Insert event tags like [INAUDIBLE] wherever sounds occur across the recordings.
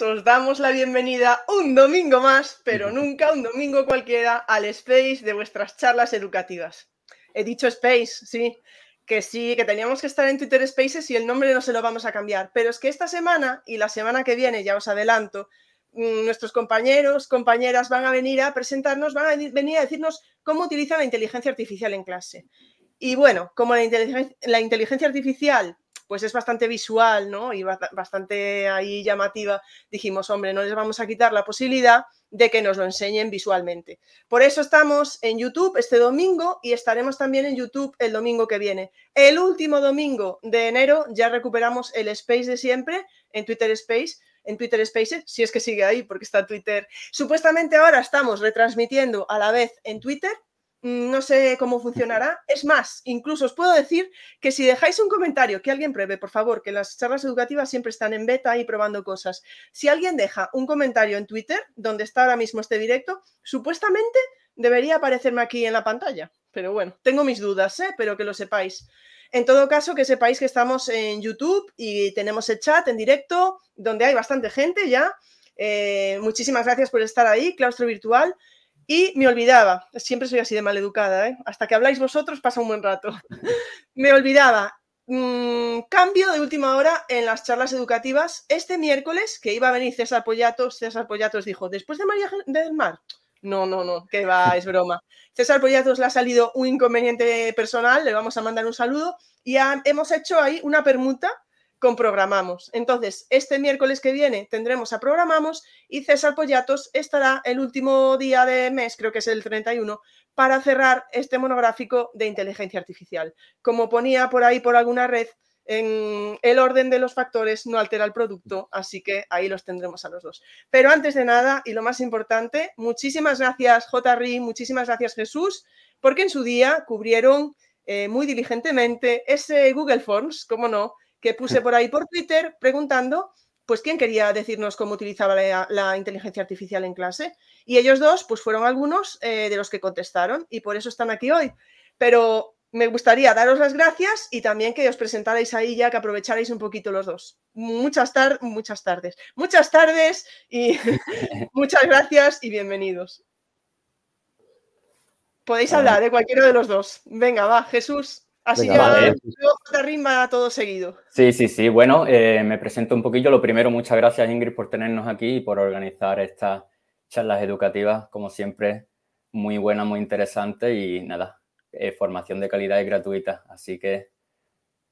Os damos la bienvenida un domingo más, pero nunca un domingo cualquiera, al Space de vuestras charlas educativas. He dicho Space, sí, que sí, que teníamos que estar en Twitter Spaces y el nombre no se lo vamos a cambiar, pero es que esta semana y la semana que viene, ya os adelanto, mm, nuestros compañeros, compañeras van a venir a presentarnos, van a venir a decirnos cómo utilizan la inteligencia artificial en clase. Y bueno, como la inteligencia, la inteligencia artificial pues es bastante visual, ¿no? Y bastante ahí llamativa, dijimos, hombre, no les vamos a quitar la posibilidad de que nos lo enseñen visualmente. Por eso estamos en YouTube este domingo y estaremos también en YouTube el domingo que viene. El último domingo de enero ya recuperamos el Space de siempre en Twitter Space en Twitter Spaces, si es que sigue ahí, porque está Twitter. Supuestamente ahora estamos retransmitiendo a la vez en Twitter no sé cómo funcionará. Es más, incluso os puedo decir que si dejáis un comentario, que alguien pruebe, por favor, que las charlas educativas siempre están en beta y probando cosas. Si alguien deja un comentario en Twitter, donde está ahora mismo este directo, supuestamente debería aparecerme aquí en la pantalla. Pero bueno, tengo mis dudas, ¿eh? pero que lo sepáis. En todo caso, que sepáis que estamos en YouTube y tenemos el chat en directo, donde hay bastante gente ya. Eh, muchísimas gracias por estar ahí, claustro virtual. Y me olvidaba, siempre soy así de maleducada, ¿eh? hasta que habláis vosotros pasa un buen rato. [LAUGHS] me olvidaba, mm, cambio de última hora en las charlas educativas. Este miércoles, que iba a venir César Pollatos, César Pollatos dijo, ¿después de María del Mar? No, no, no, que va, [LAUGHS] es broma. César Pollatos le ha salido un inconveniente personal, le vamos a mandar un saludo y hemos hecho ahí una permuta con Programamos. Entonces, este miércoles que viene tendremos a Programamos y César Pollatos estará el último día de mes, creo que es el 31, para cerrar este monográfico de inteligencia artificial. Como ponía por ahí por alguna red, en el orden de los factores no altera el producto, así que ahí los tendremos a los dos. Pero antes de nada, y lo más importante, muchísimas gracias JRI, muchísimas gracias Jesús, porque en su día cubrieron eh, muy diligentemente ese Google Forms, como no, que puse por ahí por Twitter preguntando pues quién quería decirnos cómo utilizaba la, inteligencia artificial en clase. Y ellos dos, pues fueron algunos eh, de los que contestaron y por eso están aquí hoy. Pero me gustaría daros las gracias y también que os presentarais ahí ya, que aprovecharais un poquito los dos. Muchas, tardes, muchas tardes, muchas tardes y [LAUGHS] muchas gracias y bienvenidos. Podéis hablar de cualquiera de los dos. Venga, va, Jesús. Así ya vale. rima todo seguido. Sí, sí, sí. Bueno, eh, me presento un poquillo. Lo primero, muchas gracias Ingrid por tenernos aquí y por organizar estas charlas educativas, como siempre, muy buena, muy interesante y nada, eh, formación de calidad y gratuita. Así que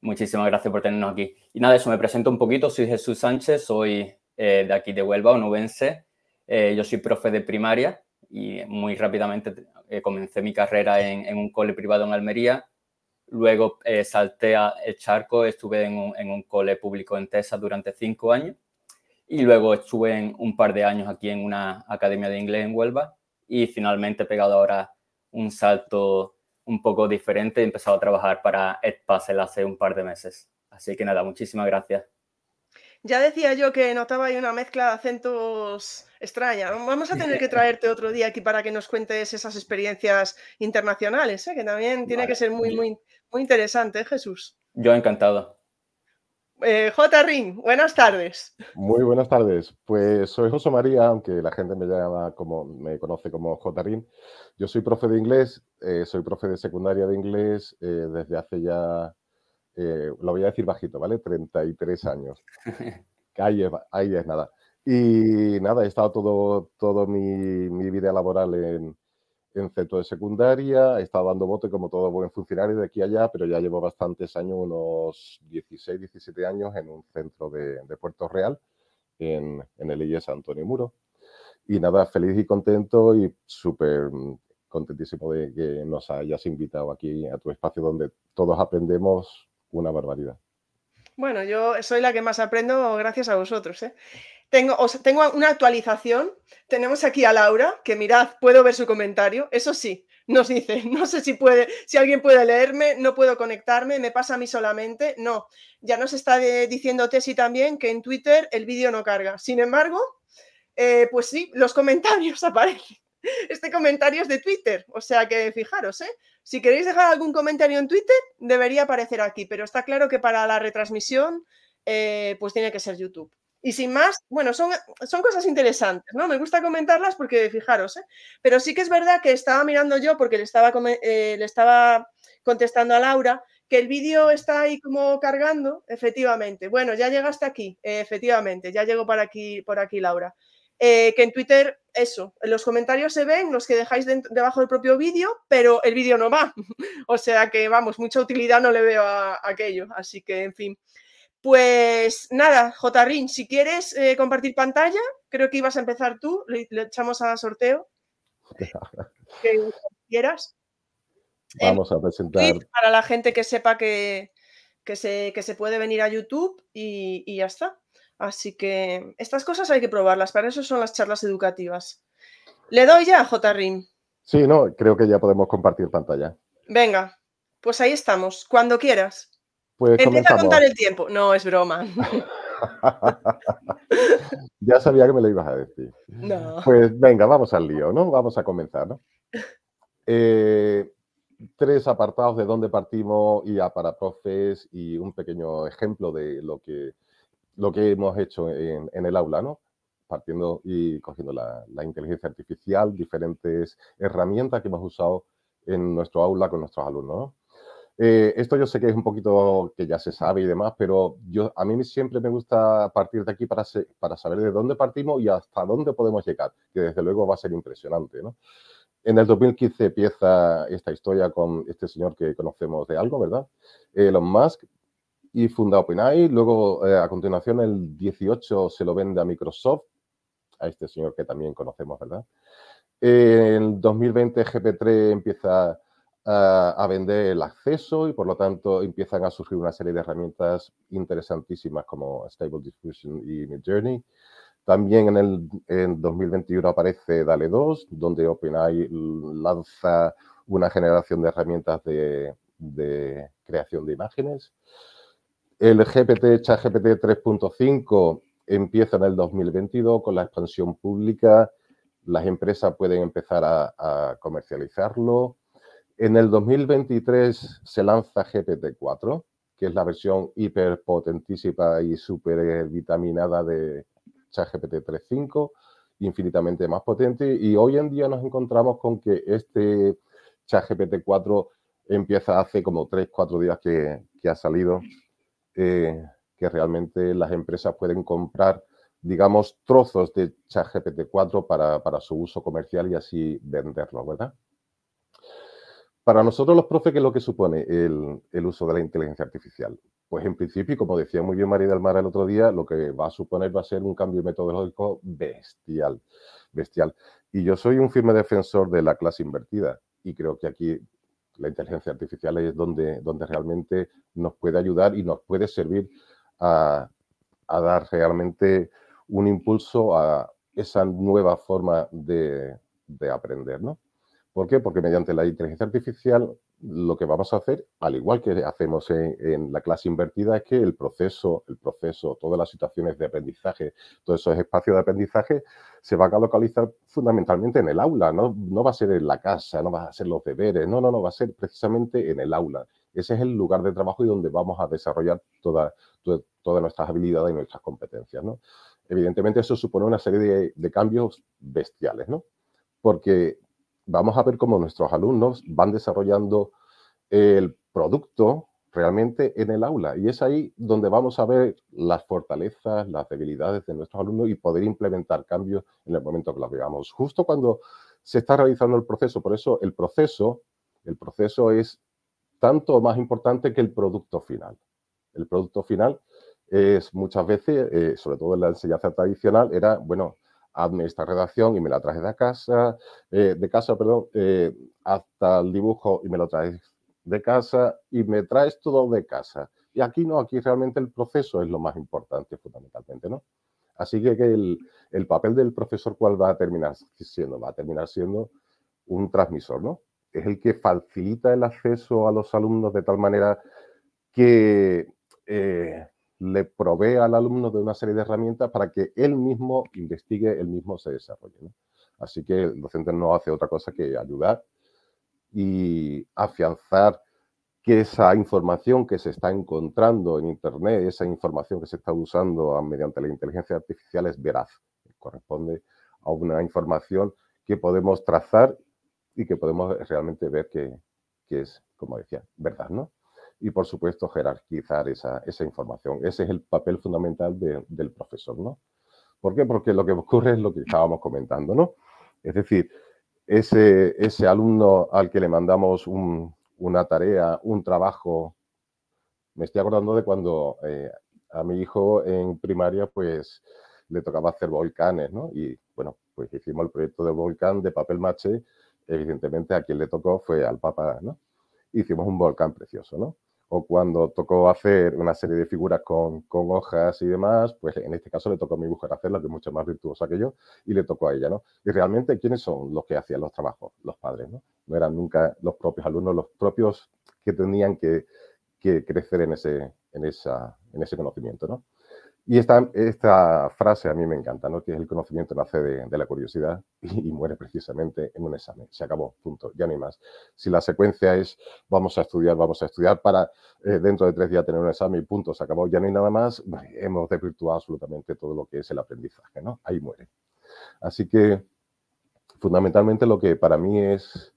muchísimas gracias por tenernos aquí. Y nada, eso, me presento un poquito. Soy Jesús Sánchez, soy eh, de aquí de Huelva, onubense. yo soy profe de primaria y muy rápidamente comencé mi carrera en, en un cole privado en Almería Luego eh, salté a el charco, estuve en un, en cole público en Tesa durante cinco años y luego estuve un par de años aquí en una academia de inglés en Huelva y finalmente he pegado ahora un salto un poco diferente. He empezado a trabajar para Edpuzzle hace un par de meses. Así que nada, muchísimas gracias. Ya decía yo que notaba ahí una mezcla de acentos extraña. Vamos a tener que [LAUGHS] traerte otro día aquí para que nos cuentes esas experiencias internacionales, ¿eh? que también tiene que ser muy, muy, muy interesante, Jesús. Yo encantado. Eh, J. Ring, buenas tardes. Muy buenas tardes. Pues soy José María, aunque la gente me llama como, me conoce como J. Ring. Yo soy profe de inglés, eh, soy profe de secundaria de inglés eh, desde hace ya, lo voy a decir bajito, ¿vale? 33 años. [LAUGHS] ahí, es, ahí es nada. Y nada, he estado todo, todo mi, mi vida laboral en, en centro de secundaria, he estado dando bote como todo buen funcionario de aquí a allá, pero ya llevo bastantes años, unos 16, 17 años en un centro de, Puerto Real, en, en el IES Antonio Muro. Y nada, feliz y contento y súper contentísimo de que nos hayas invitado aquí a tu espacio donde todos aprendemos una barbaridad. Bueno, yo soy la que más aprendo gracias a vosotros. ¿eh? Tengo, tengo una actualización. Tenemos aquí a Laura, que mirad, puedo ver su comentario. Eso sí, nos dice, [LAUGHS] no sé si puede, si alguien puede leerme, no puedo conectarme, me pasa a mí solamente. No, ya nos está diciendo Tesi también que en Twitter el vídeo no carga. Sin embargo, eh, pues sí, los [LAUGHS] comentarios aparecen. Este comentario es de Twitter, o sea que fijaros, ¿eh? Si queréis dejar algún comentario en Twitter, debería aparecer aquí, pero está claro que para la retransmisión, eh, pues tiene que ser YouTube. Y sin más, bueno, son, son cosas interesantes, ¿no? Me gusta comentarlas porque, fijaros, ¿eh? Pero sí que es verdad que estaba mirando yo, porque le estaba, eh, le estaba contestando a Laura, que el vídeo está ahí como cargando, efectivamente. Bueno, ya llega hasta aquí, efectivamente, ya llegó por aquí, por aquí Laura. Eh, que en Twitter, eso, en los comentarios se ven los que dejáis debajo del propio vídeo, pero el vídeo no va. [LAUGHS] o sea que, vamos, mucha utilidad no le veo a, aquello. Así que, en fin. Pues nada, Rin, si quieres eh, compartir pantalla, creo que ibas a empezar tú, le, echamos a sorteo. [LAUGHS] que quieras. Vamos a presentar. Para la gente que sepa que, que, se, que se puede venir a YouTube y, y ya está. Así que estas cosas hay que probarlas, para eso son las charlas educativas. ¿Le doy ya, JRIM? Sí, no, creo que ya podemos compartir pantalla. Venga, pues ahí estamos, cuando quieras. Pues Empieza a contar el tiempo. No, es broma. [LAUGHS] ya sabía que me lo ibas a decir. No. Pues venga, vamos al lío, ¿no? Vamos a comenzar, ¿no? Eh, tres apartados de dónde partimos y ya para profes y un pequeño ejemplo de lo que lo que hemos hecho en, el aula, ¿no? Partiendo y cogiendo la, inteligencia artificial, diferentes herramientas que hemos usado en nuestro aula con nuestros alumnos, eh, esto yo sé que es un poquito que ya se sabe y demás, pero yo, a mí siempre me gusta partir de aquí para, para saber de dónde partimos y hasta dónde podemos llegar, que desde luego va a ser impresionante. ¿no? En el 2015 empieza esta historia con este señor que conocemos de algo, ¿verdad? Elon Musk, y funda OpenAI. Luego, eh, a continuación, el 18 se lo vende a Microsoft, a este señor que también conocemos, ¿verdad? En 2020 GP3 empieza a, vender el acceso y por lo tanto empiezan a surgir una serie de herramientas interesantísimas como Stable Diffusion y Midjourney. También en el en 2021 aparece DALE 2, donde OpenAI lanza una generación de herramientas de creación de imágenes. El GPT, ChatGPT 3.5 empieza en el 2022 con la expansión pública. Las empresas pueden empezar a, comercializarlo. En el 2023 se lanza GPT-4, que es la versión hiperpotentísima y súper vitaminada de ChatGPT 3.5, infinitamente más potente. Y hoy en día nos encontramos con que este ChatGPT 4 empieza hace como 3-4 días que ha salido eh, que realmente las empresas pueden comprar, digamos, trozos de ChatGPT 4 para, para su uso comercial y así venderlo, ¿verdad? Para nosotros los profes, ¿qué es lo que supone el, el, uso de la inteligencia artificial? Pues en principio, como decía muy bien María del Mar el otro día, lo que va a suponer va a ser un cambio metodológico bestial, bestial. Y yo soy un firme defensor de la clase invertida y creo que aquí la inteligencia artificial es donde, donde realmente nos puede ayudar y nos puede servir a, dar realmente un impulso a esa nueva forma de, de aprender, ¿no? ¿Por qué? Porque mediante la inteligencia artificial lo que vamos a hacer, al igual que hacemos en, la clase invertida, es que el proceso, el proceso, todas las situaciones de aprendizaje, todos esos espacios de aprendizaje, se van a localizar fundamentalmente en el aula, ¿no? no va a ser en la casa, no va a ser los deberes, no, no, no, va a ser precisamente en el aula. Ese es el lugar de trabajo y donde vamos a desarrollar todas nuestras habilidades y nuestras competencias, ¿no? Evidentemente eso supone una serie de cambios bestiales, ¿no? Porque vamos a ver cómo nuestros alumnos van desarrollando el producto realmente en el aula. Y es ahí donde vamos a ver las fortalezas, las debilidades de nuestros alumnos y poder implementar cambios en el momento que los veamos. Justo cuando se está realizando el proceso. Por eso el proceso, el proceso es tanto más importante que el producto final. El producto final es muchas veces, eh, sobre todo en la enseñanza tradicional, era, bueno, hazme esta redacción y me la traes de casa, eh, de casa, perdón, eh, hasta el dibujo y me lo traes de casa y me traes todo de casa. Y aquí no, aquí realmente el proceso es lo más importante fundamentalmente, ¿no? Así que, el, el, papel del profesor, ¿cuál va a terminar siendo? Va a terminar siendo un transmisor, ¿no? Es el que facilita el acceso a los alumnos de tal manera que eh, le provee al alumno de una serie de herramientas para que él mismo investigue, él mismo se desarrolle. Así que el docente no hace otra cosa que ayudar y afianzar que esa información que se está encontrando en Internet, esa información que se está usando mediante la inteligencia artificial es veraz, corresponde a una información que podemos trazar y que podemos realmente ver que, es, como decía, verdad, ¿no? Y por supuesto jerarquizar esa, información. Ese es el papel fundamental del profesor, ¿no? ¿Por qué? Porque lo que ocurre es lo que estábamos comentando, ¿no? Es decir, ese, ese alumno al que le mandamos una tarea, un trabajo, me estoy acordando de cuando eh, a mi hijo en primaria, pues le tocaba hacer volcanes, ¿no? Y bueno, pues hicimos el proyecto de volcán de papel maché, evidentemente a quien le tocó fue al Papa, ¿no? Hicimos un volcán precioso, ¿no? O cuando tocó hacer una serie de figuras con, con, hojas y demás, pues en este caso le tocó a mi mujer hacerla, que es mucho más virtuosa que yo, y le tocó a ella, ¿no? Y realmente, ¿quiénes son los que hacían los trabajos? Los padres, ¿no? No eran nunca los propios alumnos, los propios que tenían que, que crecer en ese, en, esa, en ese conocimiento, ¿no? Y esta, frase a mí me encanta, ¿no? que es el conocimiento nace de, la curiosidad [LAUGHS] y, muere precisamente en un examen. Se acabó, punto, ya no hay más. Si la secuencia es vamos a estudiar, vamos a estudiar para eh, dentro de tres días tener un examen y punto, se acabó, ya no hay nada más, hemos desvirtuado absolutamente todo lo que es el aprendizaje, ¿no? Ahí muere. Así que fundamentalmente lo que para mí es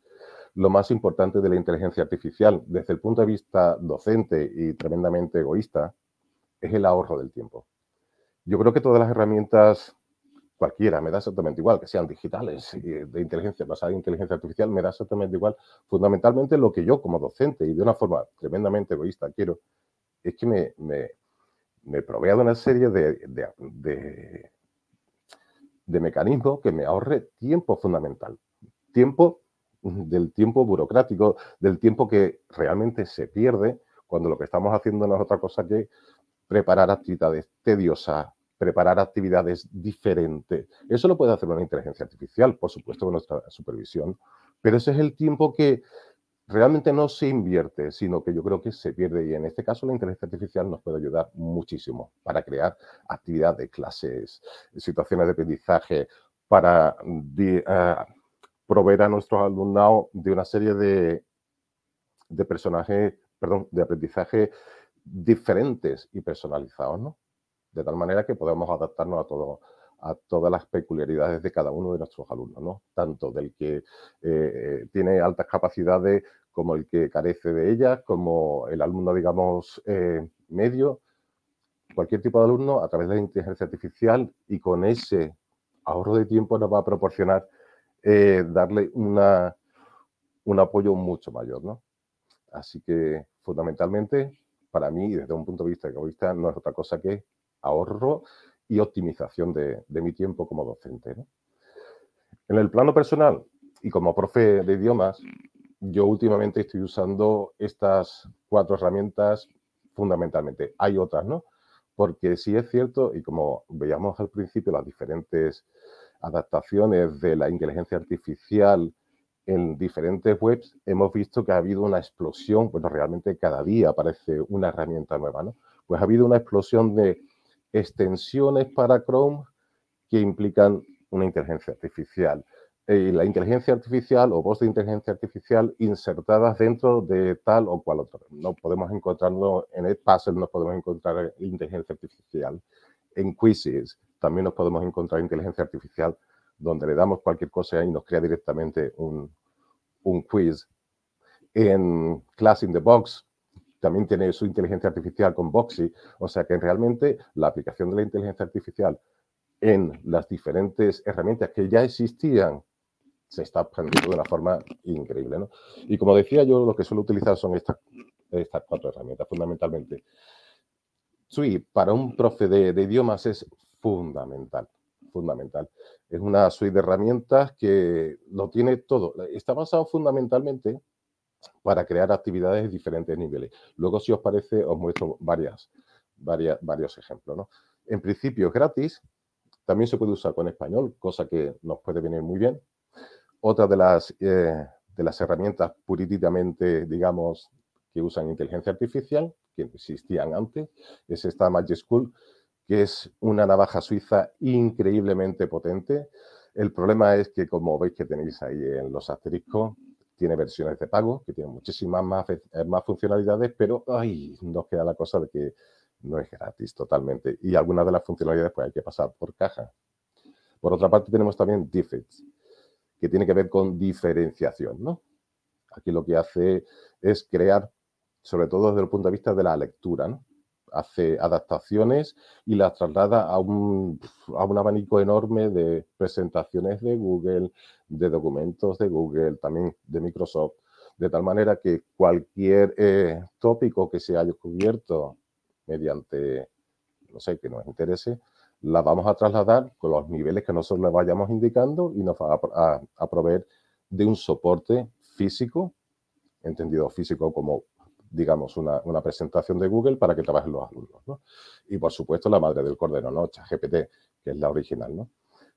lo más importante de la inteligencia artificial desde el punto de vista docente y tremendamente egoísta es el ahorro del tiempo. Yo creo que todas las herramientas, cualquiera, me da exactamente igual, que sean digitales, de inteligencia basada en inteligencia artificial, me da exactamente igual. Fundamentalmente lo que yo como docente y de una forma tremendamente egoísta quiero es que me, me, provea de una serie de, de, de mecanismos que me ahorre tiempo fundamental. Tiempo del tiempo burocrático, del tiempo que realmente se pierde cuando lo que estamos haciendo no es otra cosa que preparar actividades tediosas, preparar actividades diferentes. Eso lo puede hacer una inteligencia artificial, por supuesto, con nuestra supervisión, pero ese es el tiempo que realmente no se invierte, sino que yo creo que se pierde. Y en este caso la inteligencia artificial nos puede ayudar muchísimo para crear actividades, clases, situaciones de aprendizaje, para eh, proveer a nuestros alumnos de una serie de, de personajes, perdón, de aprendizaje diferentes y personalizados, ¿no? De tal manera que podemos adaptarnos a todo, a todas las peculiaridades de cada uno de nuestros alumnos, ¿no? Tanto del que eh, tiene altas capacidades como el que carece de ellas, como el alumno, digamos, eh, medio, cualquier tipo de alumno a través de la inteligencia artificial y con ese ahorro de tiempo nos va a proporcionar eh, darle una, un apoyo mucho mayor, ¿no? Así que fundamentalmente para mí, desde un punto de vista egoísta, no es otra cosa que ahorro y optimización de, mi tiempo como docente. En el plano personal y como profe de idiomas, yo últimamente estoy usando estas cuatro herramientas fundamentalmente. Hay otras, ¿no? Porque sí es cierto, y como veíamos al principio, las diferentes adaptaciones de la inteligencia artificial en diferentes webs hemos visto que ha habido una explosión, bueno, realmente cada día aparece una herramienta nueva, ¿no? Pues ha habido una explosión de extensiones para Chrome que implican una inteligencia artificial. Y la inteligencia artificial o voz de inteligencia artificial insertadas dentro de tal o cual otro. No podemos encontrarlo en el puzzle, no podemos encontrar inteligencia artificial. En quizzes también nos podemos encontrar inteligencia artificial donde le damos cualquier cosa y nos crea directamente un, quiz. En Class in the Box también tiene su inteligencia artificial con Boxy, o sea que realmente la aplicación de la inteligencia artificial en las diferentes herramientas que ya existían se está aprendiendo de una forma increíble. ¿no? Y como decía yo, lo que suelo utilizar son estas, estas cuatro herramientas fundamentalmente. Sui, para un profe de idiomas es fundamental fundamental. Es una suite de herramientas que lo tiene todo. Está basado fundamentalmente para crear actividades de diferentes niveles. Luego, si os parece, os muestro varias, varios ejemplos. ¿no? En principio es gratis, también se puede usar con español, cosa que nos puede venir muy bien. Otra de las, eh, de las herramientas puritamente, digamos, que usan inteligencia artificial, que existían antes, es esta Magic School, que es una navaja suiza increíblemente potente. El problema es que, como veis que tenéis ahí en los asteriscos, tiene versiones de pago que tienen muchísimas más, más funcionalidades, pero ay, nos queda la cosa de que no es gratis totalmente. Y algunas de las funcionalidades pues hay que pasar por caja. Por otra parte tenemos también Diffits, que tiene que ver con diferenciación, ¿no? Aquí lo que hace es crear, sobre todo desde el punto de vista de la lectura, ¿no? Hace adaptaciones y las traslada a un, a un, abanico enorme de presentaciones de Google, de documentos de Google, también de Microsoft, de tal manera que cualquier eh, tópico que se haya cubierto mediante, no sé, que nos interese, la vamos a trasladar con los niveles que nosotros le vayamos indicando y nos va a, a proveer de un soporte físico, entendido físico como digamos, una, presentación de Google para que trabajen los alumnos. ¿no? Y por supuesto la madre del cordero, ¿no? ChatGPT, que es la original. ¿no?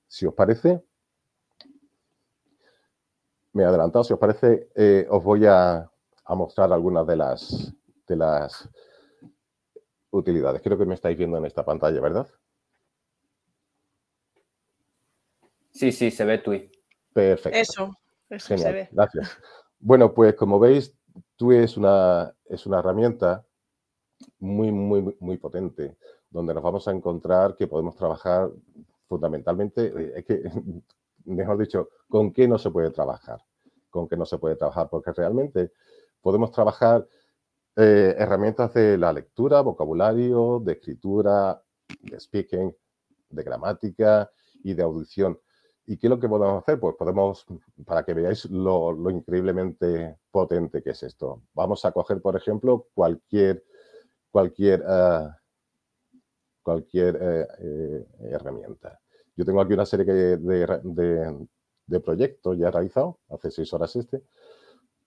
Si os parece, me he adelantado, si os parece, eh, os voy a, mostrar algunas de las, de las utilidades. Creo que me estáis viendo en esta pantalla, ¿verdad? Sí, sí, se ve Tui. Perfecto. Eso, eso se ve. Gracias. Bueno, pues como veis, TUI es una, es una herramienta muy, muy, muy potente, donde nos vamos a encontrar que podemos trabajar fundamentalmente, eh, es que, [LAUGHS] mejor dicho, con qué no se puede trabajar, con qué no se puede trabajar, porque realmente podemos trabajar eh, herramientas de la lectura, vocabulario, de escritura, de speaking, de gramática y de audición. ¿Y qué es lo que podemos hacer? Pues podemos, para que veáis lo, increíblemente potente que es esto. Vamos a coger, por ejemplo, cualquier, cualquier, eh, cualquier eh, eh, herramienta. Yo tengo aquí una serie de, de, proyectos ya realizados, hace seis horas este.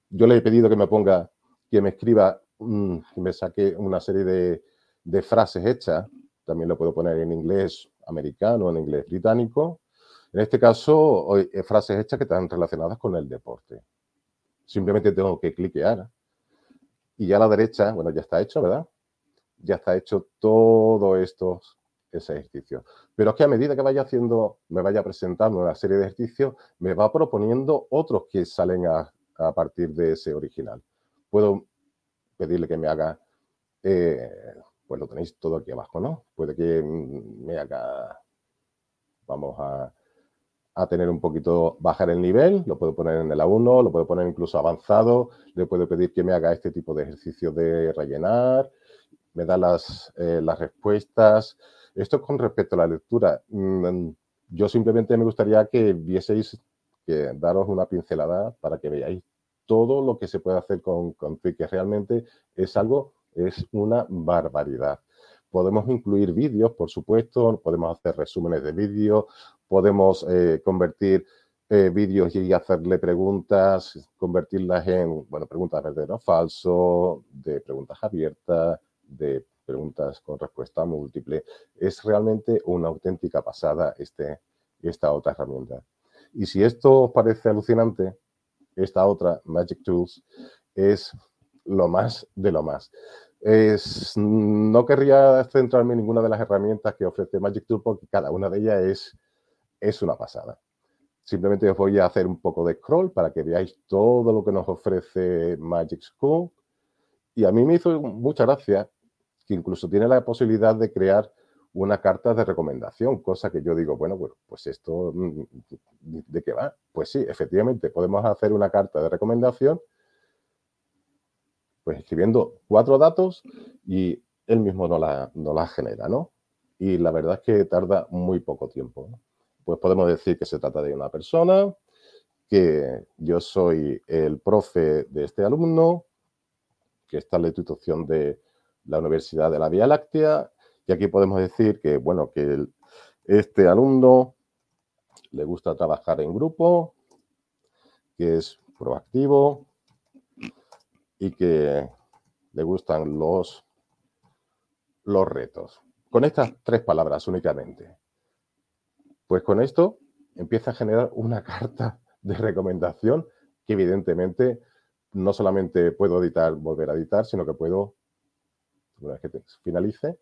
Yo le he pedido que me ponga, que me escriba, que me saque una serie de, de frases hechas. También lo puedo poner en inglés americano, en inglés británico, en este caso, eh, frases hechas que están relacionadas con el deporte. Simplemente tengo que cliquear y ya a la derecha, bueno, ya está hecho, ¿verdad? Ya está hecho todo estos ese ejercicio. Pero es que a medida que vaya haciendo, me vaya presentando una serie de ejercicios, me va proponiendo otros que salen a, partir de ese original. Puedo pedirle que me haga, eh, pues lo tenéis todo aquí abajo, ¿no? Puede que me haga, vamos a, a tener un poquito, bajar el nivel, lo puedo poner en el A1, lo puedo poner incluso avanzado, le puedo pedir que me haga este tipo de ejercicio de rellenar, me da las, eh, las respuestas. Esto con respecto a la lectura. Mm, yo simplemente me gustaría que vieseis, que daros una pincelada para que veáis todo lo que se puede hacer con, con que realmente es algo, es una barbaridad. Podemos incluir vídeos, por supuesto, podemos hacer resúmenes de vídeos, podemos eh, convertir eh, vídeos y hacerle preguntas, convertirlas en, bueno, preguntas verdadero o falso, de preguntas abiertas, de preguntas con respuesta múltiple. Es realmente una auténtica pasada este, esta otra herramienta. Y si esto os parece alucinante, esta otra, Magic Tools, es lo más de lo más. No querría centrarme en ninguna de las herramientas que ofrece Magic Tool porque cada una de ellas es, es una pasada. Simplemente os voy a hacer un poco de scroll para que veáis todo lo que nos ofrece Magic School. Y a mí me hizo mucha gracia que incluso tiene la posibilidad de crear una carta de recomendación, cosa que yo digo, bueno, bueno, pues esto, mm, ¿de qué va? Pues sí, efectivamente, podemos hacer una carta de recomendación pues escribiendo cuatro datos y él mismo no la, no la genera, ¿no? Y la verdad es que tarda muy poco tiempo. Pues podemos decir que se trata de una persona, que yo soy el profe de este alumno, que está en la institución de la Universidad de la Vía Láctea, y aquí podemos decir que, bueno, que este alumno le gusta trabajar en grupo, que es proactivo, y que le gustan los, los retos. Con estas tres palabras únicamente. Pues con esto empieza a generar una [LAUGHS] carta de recomendación que evidentemente no solamente puedo editar, volver a editar, sino que puedo, una vez que finalice,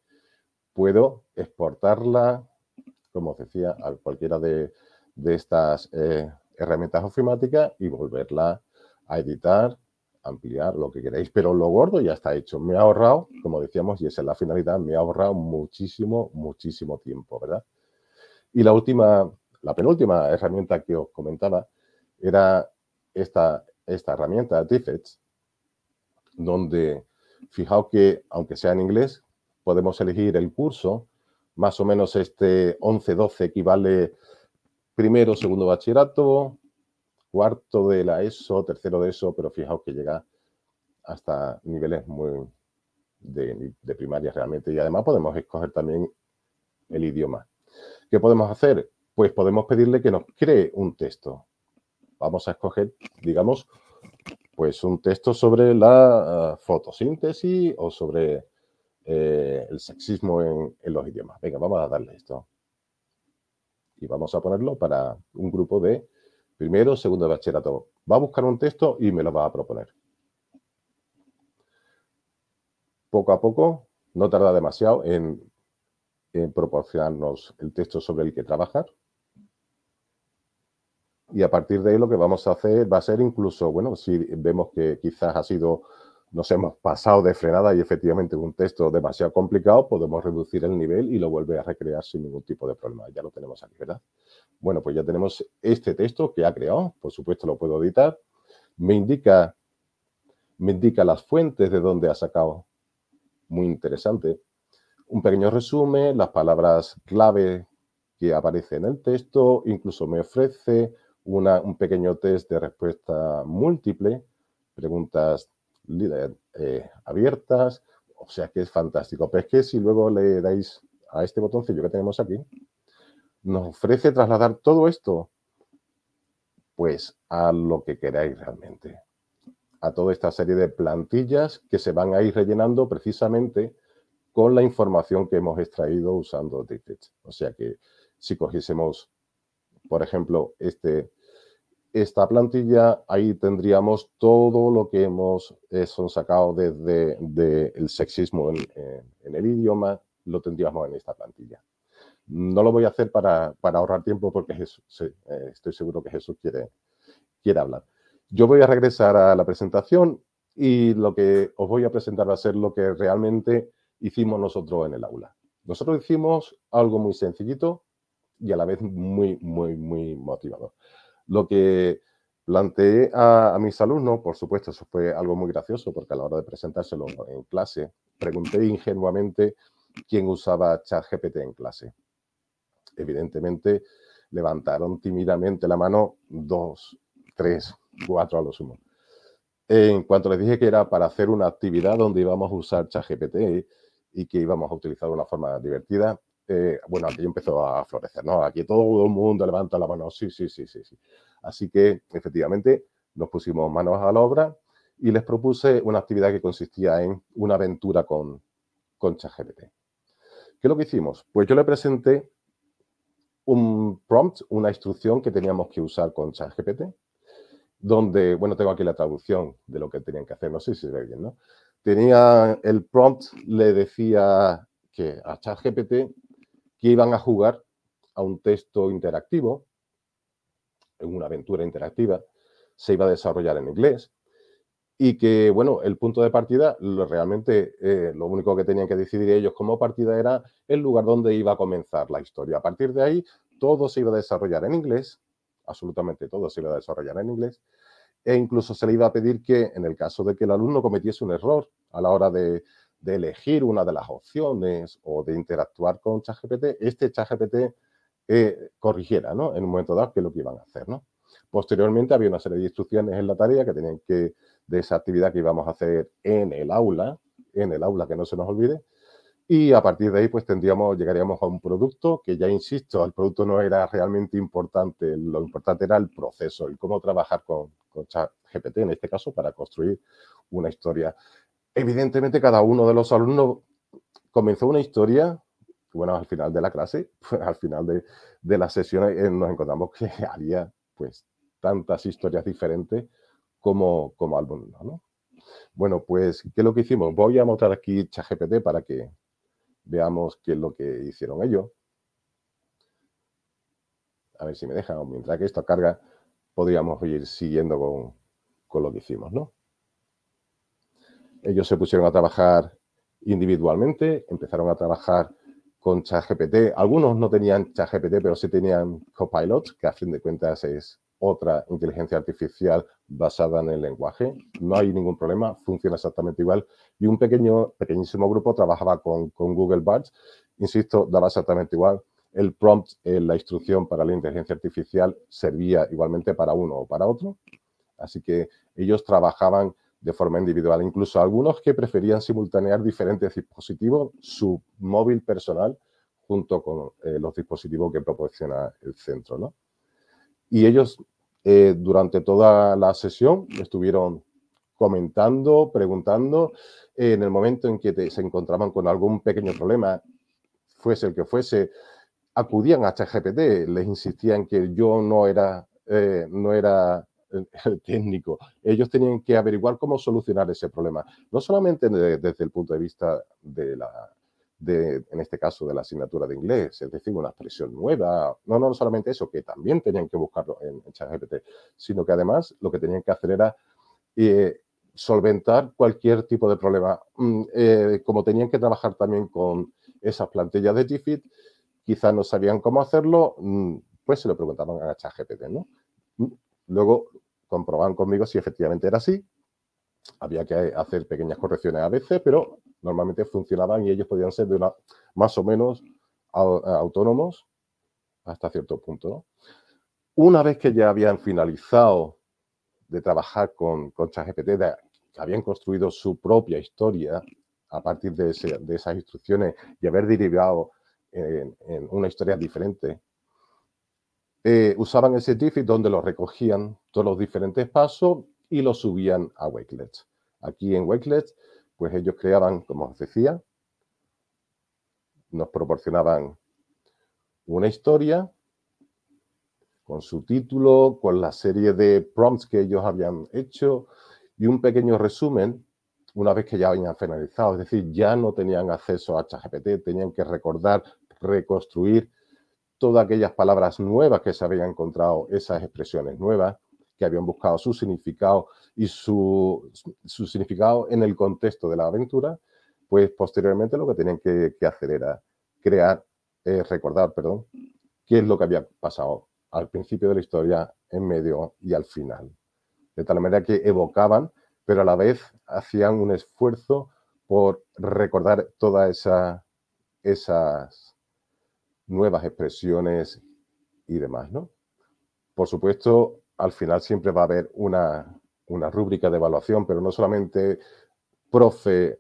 puedo exportarla, como os decía, a cualquiera de, estas eh, herramientas ofimáticas y volverla a editar, ampliar, lo que queráis, pero lo gordo ya está hecho. Me ha ahorrado, como decíamos, y esa es la finalidad, me ha ahorrado muchísimo, muchísimo tiempo, ¿verdad? Y la última, la penúltima herramienta que os comentaba era esta, esta herramienta, Diffets, donde fijaos que, aunque sea en inglés, podemos elegir el curso, más o menos este 11-12 equivale primero, segundo bachillerato, cuarto de la ESO, tercero de ESO, pero fijaos que llega hasta niveles muy de, de primaria realmente. Y además podemos escoger también el idioma. ¿Qué podemos hacer? Pues podemos pedirle que nos cree un texto. Vamos a escoger, digamos, pues un texto sobre la ah, fotosíntesis o sobre eh, el sexismo en, los idiomas. Venga, vamos a darle esto. Y vamos a ponerlo para un grupo de primero, segundo bachillerato. Va a buscar un texto y me lo va a proponer. Poco a poco, no tarda demasiado en proporcionarnos el texto sobre el que trabajar y a partir de ahí lo que vamos a hacer va a ser incluso, bueno, si vemos que quizás ha sido, nos hemos pasado de frenada y efectivamente un texto demasiado complicado, podemos reducir el nivel y lo vuelve a recrear sin ningún tipo de problema. Ya lo tenemos aquí, ¿verdad? Bueno, pues ya tenemos este texto que ha creado, por supuesto lo puedo editar, me indica, me indica las fuentes de donde ha sacado, muy interesante, un pequeño resumen, las palabras clave que aparecen en el texto, incluso me ofrece un pequeño test de respuesta múltiple, preguntas eh, abiertas, o sea que es fantástico. Pero es que si luego le dais a este botoncillo que tenemos aquí, nos ofrece trasladar todo esto, pues a lo que queráis realmente. A toda esta serie de plantillas que se van a ir rellenando precisamente con la información que hemos extraído usando Dictate. O sea que si cogiésemos, por ejemplo, este esta plantilla, ahí tendríamos todo lo que hemos eh, sacado desde el sexismo en, el idioma, lo tendríamos en esta plantilla. No lo voy a hacer para, ahorrar tiempo porque eh, estoy seguro que Jesús quiere, quiere hablar. Yo voy a regresar a la presentación y lo que os voy a presentar va a ser lo que realmente hicimos nosotros en el aula. Nosotros hicimos algo muy sencillito y a la vez muy, muy, muy motivador. Lo que planteé a, mis alumnos, por supuesto, eso fue algo muy gracioso, porque a la hora de presentárselo en clase, pregunté ingenuamente quién usaba ChatGPT en clase. Evidentemente, levantaron tímidamente la mano dos, tres, cuatro a lo sumo. En cuanto les dije que era para hacer una actividad donde íbamos a usar ChatGPT y que íbamos a utilizar de una forma divertida, eh, bueno, aquí empezó a florecer, ¿no? Aquí todo el mundo levanta la mano, sí, sí, sí, sí, sí. Así que, efectivamente, nos pusimos manos a la obra y les propuse una actividad que consistía en una aventura con, con ChatGPT. ¿Qué es lo que hicimos? Pues yo le presenté un prompt, una instrucción que teníamos que usar con ChatGPT, donde, bueno, tengo aquí la traducción de lo que tenían que hacer, no sé si se ve bien, ¿no? Tenía el prompt, le decía que a ChatGPT que iban a jugar a un texto interactivo, en una aventura interactiva, se iba a desarrollar en inglés y que, bueno, el punto de partida, lo, realmente eh, lo único que tenían que decidir ellos como partida era el lugar donde iba a comenzar la historia. A partir de ahí, todo se iba a desarrollar en inglés, absolutamente todo se iba a desarrollar en inglés, e incluso se le iba a pedir que, en el caso de que el alumno cometiese un error a la hora de elegir una de las opciones o de interactuar con ChatGPT, este ChatGPT eh, corrigiera, ¿no? En un momento dado qué es lo que iban a hacer, ¿no? Posteriormente había una serie de instrucciones en la tarea que tenían que, de esa actividad que íbamos a hacer en el aula, en el aula que no se nos olvide, y a partir de ahí pues tendríamos, llegaríamos a un producto que ya insisto, el producto no era realmente importante, lo importante era el proceso y cómo trabajar con, con ChatGPT en este caso para construir una historia evidentemente cada uno de los alumnos comenzó una historia, bueno, al final de la clase, [LAUGHS] al final de, de las sesiones eh, nos encontramos que [LAUGHS] había pues tantas historias diferentes como, como alumnos, ¿no? Bueno, pues, ¿qué es lo que hicimos? Voy a mostrar aquí ChatGPT para que veamos qué es lo que hicieron ellos. A ver si me deja, mientras que esto carga, podríamos ir siguiendo con, con lo que hicimos, ¿no? Ellos se pusieron a trabajar individualmente, empezaron a trabajar con ChatGPT. Algunos no tenían ChatGPT, pero sí tenían Copilot, que a fin de cuentas es otra inteligencia artificial basada en el lenguaje. No hay ningún problema, funciona exactamente igual. Y un pequeño, pequeñísimo grupo trabajaba con, Google Bard. Insisto, daba exactamente igual. El prompt, eh, la instrucción para la inteligencia artificial servía igualmente para uno o para otro. Así que ellos trabajaban de forma individual. Incluso algunos que preferían simultanear diferentes dispositivos, su móvil personal, junto con eh, los dispositivos que proporciona el centro. ¿no? Y ellos eh, durante toda la sesión estuvieron comentando, preguntando, en el momento en que se encontraban con algún pequeño problema, fuese el que fuese, acudían a ChatGPT, les insistían que yo no era, eh, no era el [LAUGHS] técnico. Ellos tenían que averiguar cómo solucionar ese problema, no solamente desde el punto de vista de la, de, en este caso, de la asignatura de inglés, es decir, una expresión nueva. No, no solamente eso, que también tenían que buscarlo en, ChatGPT, sino que además lo que tenían que hacer era eh, solventar cualquier tipo de problema. Mm, eh, como tenían que trabajar también con esas plantillas de GFIT, quizás no sabían cómo hacerlo, mm, pues se lo preguntaban a ChatGPT, ¿no? Mm, luego comprobaban conmigo si efectivamente era así. Había que hacer pequeñas correcciones a veces, pero normalmente funcionaban y ellos podían ser de una, más o menos autónomos hasta cierto punto. Una vez que ya habían finalizado de trabajar con, con ChatGPT, que habían construido su propia historia a partir de, esas instrucciones y haber derivado en, una historia diferente, eh, usaban ese Diffie donde lo recogían todos los diferentes pasos y lo subían a Wakelet. Aquí en Wakelet pues ellos creaban, como os decía, nos proporcionaban una historia con su título, con la serie de prompts que ellos habían hecho y un pequeño resumen una vez que ya habían finalizado. Es decir, ya no tenían acceso a ChatGPT, tenían que recordar, reconstruir todas aquellas palabras nuevas que se habían encontrado, esas expresiones nuevas, que habían buscado su significado y su, significado en el contexto de la aventura, pues posteriormente lo que tenían que, hacer era crear, eh, recordar, perdón, qué es lo que había pasado al principio de la historia, en medio y al final. De tal manera que evocaban, pero a la vez hacían un esfuerzo por recordar todas esa, esas nuevas expresiones y demás, ¿no? Por supuesto, al final siempre va a haber una, rúbrica de evaluación, pero no solamente profe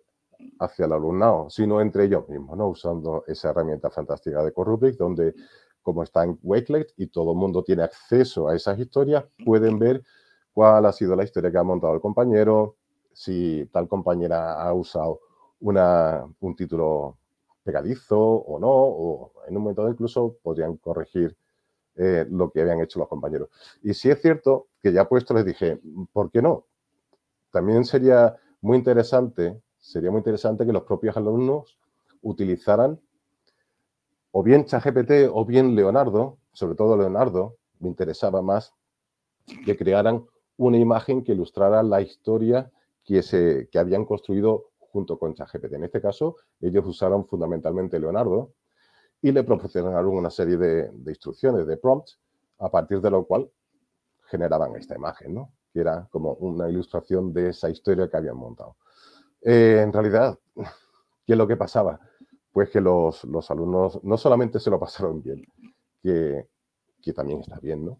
hacia el alumnado, sino entre ellos mismos, ¿no? Usando esa herramienta fantástica de Corrubric, donde como está en Wakelet y todo el mundo tiene acceso a esas historias, pueden ver cuál ha sido la historia que ha montado el compañero, si tal compañera ha usado una, un título pegadizo o no, o en un momento incluso podrían corregir eh, lo que habían hecho los compañeros. Y si es cierto que ya puesto les dije, ¿por qué no? También sería muy interesante, sería muy interesante que los propios alumnos utilizaran o bien ChatGPT o bien Leonardo, sobre todo Leonardo, me interesaba más que crearan una imagen que ilustrara la historia que, se, que habían construido con ChatGPT. En este caso, ellos usaron fundamentalmente Leonardo y le proporcionaron una serie de, instrucciones, de prompts, a partir de lo cual generaban esta imagen, ¿no? que era como una ilustración de esa historia que habían montado. Eh, en realidad, [LAUGHS] ¿qué es lo que pasaba? Pues que los, alumnos no solamente se lo pasaron bien, que, que también está bien, ¿no?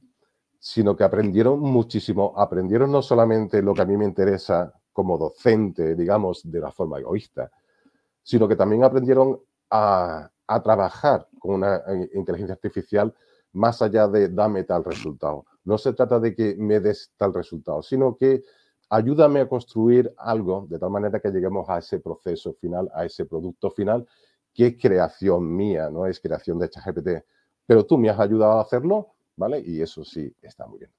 sino que aprendieron muchísimo. Aprendieron no solamente lo que a mí me interesa como docente, digamos, de la forma egoísta, sino que también aprendieron a, a trabajar con una eh, inteligencia artificial más allá de dame tal resultado. No se trata de que me des tal resultado, sino que ayúdame a construir algo de tal manera que lleguemos a ese proceso final, a ese producto final, que es creación mía, no es creación de ChatGPT. Pero tú me has ayudado a hacerlo, ¿vale? Y eso sí está muy bien.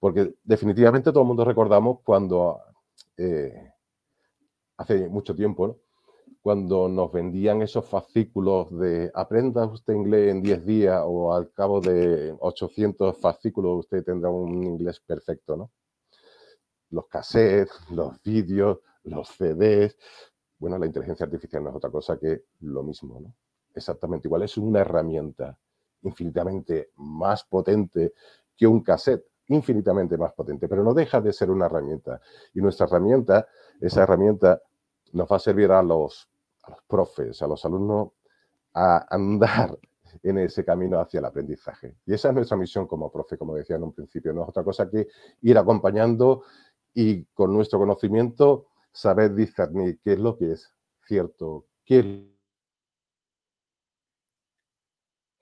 Porque definitivamente todo el mundo recordamos cuando eh, hace mucho tiempo, cuando nos vendían esos fascículos de aprenda usted inglés en 10 días o al cabo de 800 fascículos usted tendrá un inglés perfecto, ¿no? los cassettes, [LAUGHS] los vídeos, los CDs. Bueno, la inteligencia artificial no es otra cosa que lo mismo, ¿no? Exactamente igual. Es una herramienta infinitamente más potente que un cassette, infinitamente más potente, pero no deja de ser una herramienta. Y nuestra herramienta, esa herramienta nos va a servir a los, a los profes, a los alumnos, a andar [LAUGHS] en ese camino hacia el aprendizaje. Y esa es nuestra misión como profe, como decía en un principio, no es otra cosa que ir acompañando y con nuestro conocimiento saber discernir qué es lo que es cierto, qué es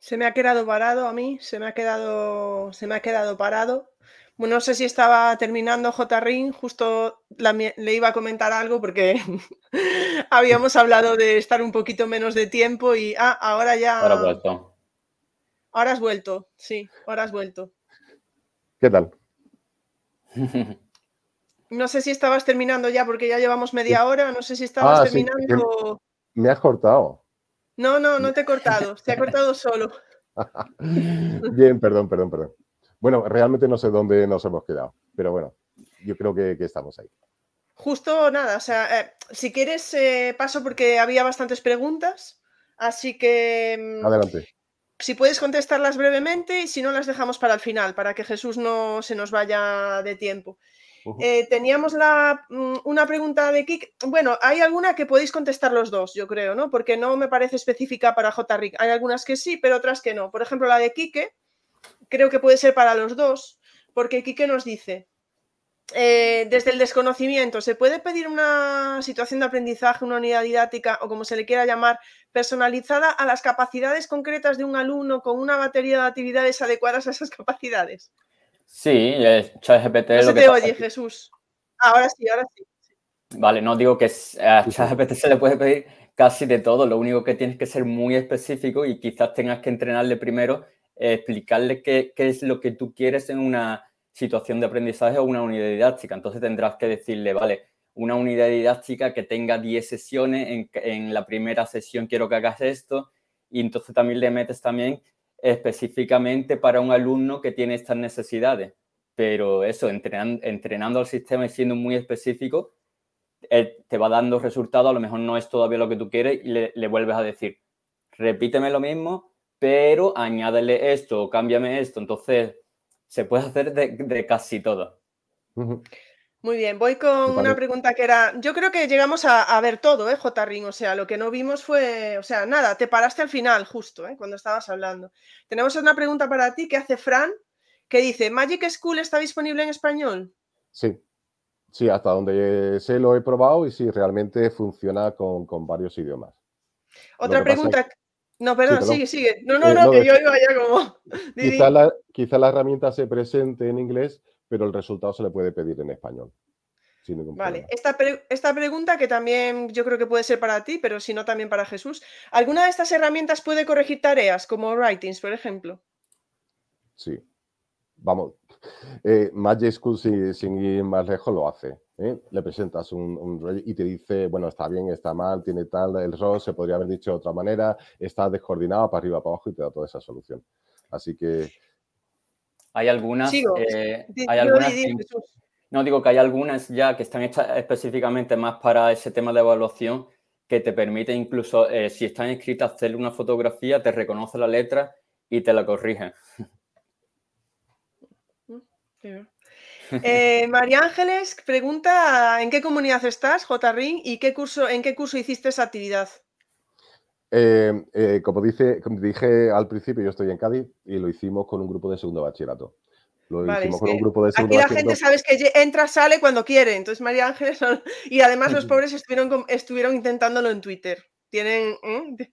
Se me ha quedado parado a mí, se me ha quedado, se me ha quedado parado. Bueno, no sé si estaba terminando J-Ring, justo le iba a comentar algo porque [LAUGHS] habíamos hablado de estar un poquito menos de tiempo y ah, ahora ya. Ahora has vuelto. Ahora has vuelto, sí, ahora has vuelto. ¿Qué tal? [LAUGHS] No sé si estabas terminando ya porque ya llevamos media hora, no sé si estabas ah, terminando. me has cortado. No, no, no te he cortado, se ha cortado solo. [LAUGHS] Bien, perdón, perdón, perdón. Bueno, realmente no sé dónde nos hemos quedado, pero bueno, yo creo que, estamos ahí. Justo nada, o sea, eh, si quieres eh, paso porque había bastantes preguntas, así que... Mm, Adelante. Si puedes contestarlas brevemente y si no las dejamos para el final, para que Jesús no se nos vaya de tiempo. Eh, teníamos mm, una pregunta de Kik. Bueno, hay alguna que podéis contestar los dos, yo creo, ¿no? Porque no me parece específica para JRIC. Hay algunas que sí, pero otras que no. Por ejemplo, la de Kike, creo que puede ser para los dos, porque Kike nos dice, eh, desde el desconocimiento, ¿se puede pedir una situación de aprendizaje, una unidad didáctica o como se le quiera llamar, personalizada a las capacidades concretas de un alumno con una batería de actividades adecuadas a esas capacidades? Sí, ChatGPT. No se te oye, Jesús. Ahora sí, ahora sí. Vale, no digo que a ChatGPT se le puede pedir casi de todo. Lo único que tienes que ser muy específico y quizás tengas que entrenarle primero, explicarle qué, es lo que tú quieres en una situación de aprendizaje o una unidad didáctica. Entonces tendrás que decirle, vale, una unidad didáctica que tenga 10 sesiones, en, en la primera sesión quiero que hagas esto, y entonces también le metes también específicamente para un alumno que tiene estas necesidades. Pero eso, entrenando, al sistema y siendo muy específico, te va dando resultados, a lo mejor no es todavía lo que tú quieres y le, vuelves a decir, repíteme lo mismo, pero añádele esto o cámbiame esto. Entonces, se puede hacer de, casi todo. Muy bien, voy con una pregunta que era, yo creo que llegamos a, ver todo, ¿eh, J. Ring? O sea, lo que no vimos fue, o sea, nada, te paraste al final justo, ¿eh? Cuando estabas hablando. Tenemos una pregunta para ti que hace Fran, que dice, ¿Magic School está disponible en español? Sí, sí, hasta donde sé lo he probado y sí, realmente funciona con, varios idiomas. Otra pregunta... No, perdón, sigue, sigue. No, no, no, que yo iba ya como... [LAUGHS] Quizá la, quizá la herramienta se presente en inglés, pero el resultado se le puede pedir en español. vale, esta, esta, pregunta que también yo creo que puede ser para ti, pero si no también para Jesús. ¿Alguna de estas herramientas puede corregir tareas como Writings, por ejemplo? Sí. Vamos, [LAUGHS] eh, Magic School sin, ir más lejos lo hace. ¿eh? Le presentas un, un, y te dice, bueno, está bien, está mal, tiene tal, el rol se podría haber dicho de otra manera, está descoordinado para arriba, para abajo y te da toda esa solución. Así que hay algunas. Eh, hay algunas no digo que hay algunas ya que están hechas específicamente más para ese tema de evaluación que te permite incluso, eh, si están escritas, hacerle una fotografía, te reconoce la letra y te la corrige. Eh, [LAUGHS] María Ángeles pregunta ¿en qué comunidad estás, JRIN, y qué curso, en qué curso hiciste esa actividad? Eh, eh, como, dice, como dije al principio, yo estoy en Cádiz y lo hicimos con un grupo de segundo bachillerato. Lo hicimos con un grupo de segundo Aquí la gente sabes que entra, sale cuando quiere. Entonces María Ángeles [LAUGHS] y además los [LAUGHS] pobres estuvieron, estuvieron intentándolo en Twitter. Tienen ¿eh?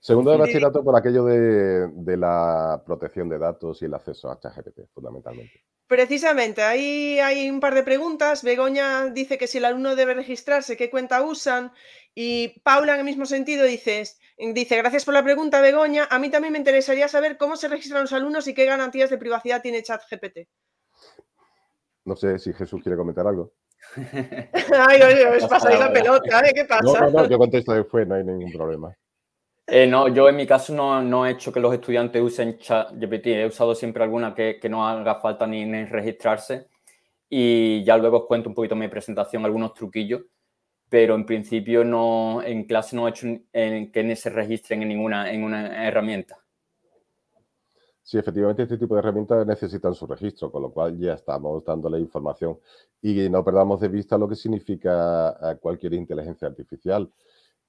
segundo de bachillerato por aquello de, de, la protección de datos y el acceso a ChatGPT, fundamentalmente. Precisamente, ahí hay un par de preguntas. Begoña dice que si el alumno debe registrarse, qué cuenta usan. Y Paula, en el mismo sentido, dice, dice, gracias por la pregunta, Begoña. A mí también me interesaría saber cómo se registran los alumnos y qué garantías de privacidad tiene ChatGPT. No sé si Jesús quiere comentar algo. [LAUGHS] Ay, oye, os pasáis la pelota, ¿eh? ¿Qué pasa? No, no, yo contesto después, no hay ningún problema. Eh, no, yo en mi caso no, he hecho que los estudiantes usen ChatGPT. He usado siempre alguna que, no haga falta ni, registrarse. y ya luego os cuento un poquito mi presentación, algunos truquillos, pero en principio no, en clase no he hecho en, que se registren en ninguna en una herramienta. Sí, efectivamente, este tipo de herramientas necesitan su registro, con lo cual ya estamos dándole información. Y no perdamos de vista lo que significa cualquier inteligencia artificial.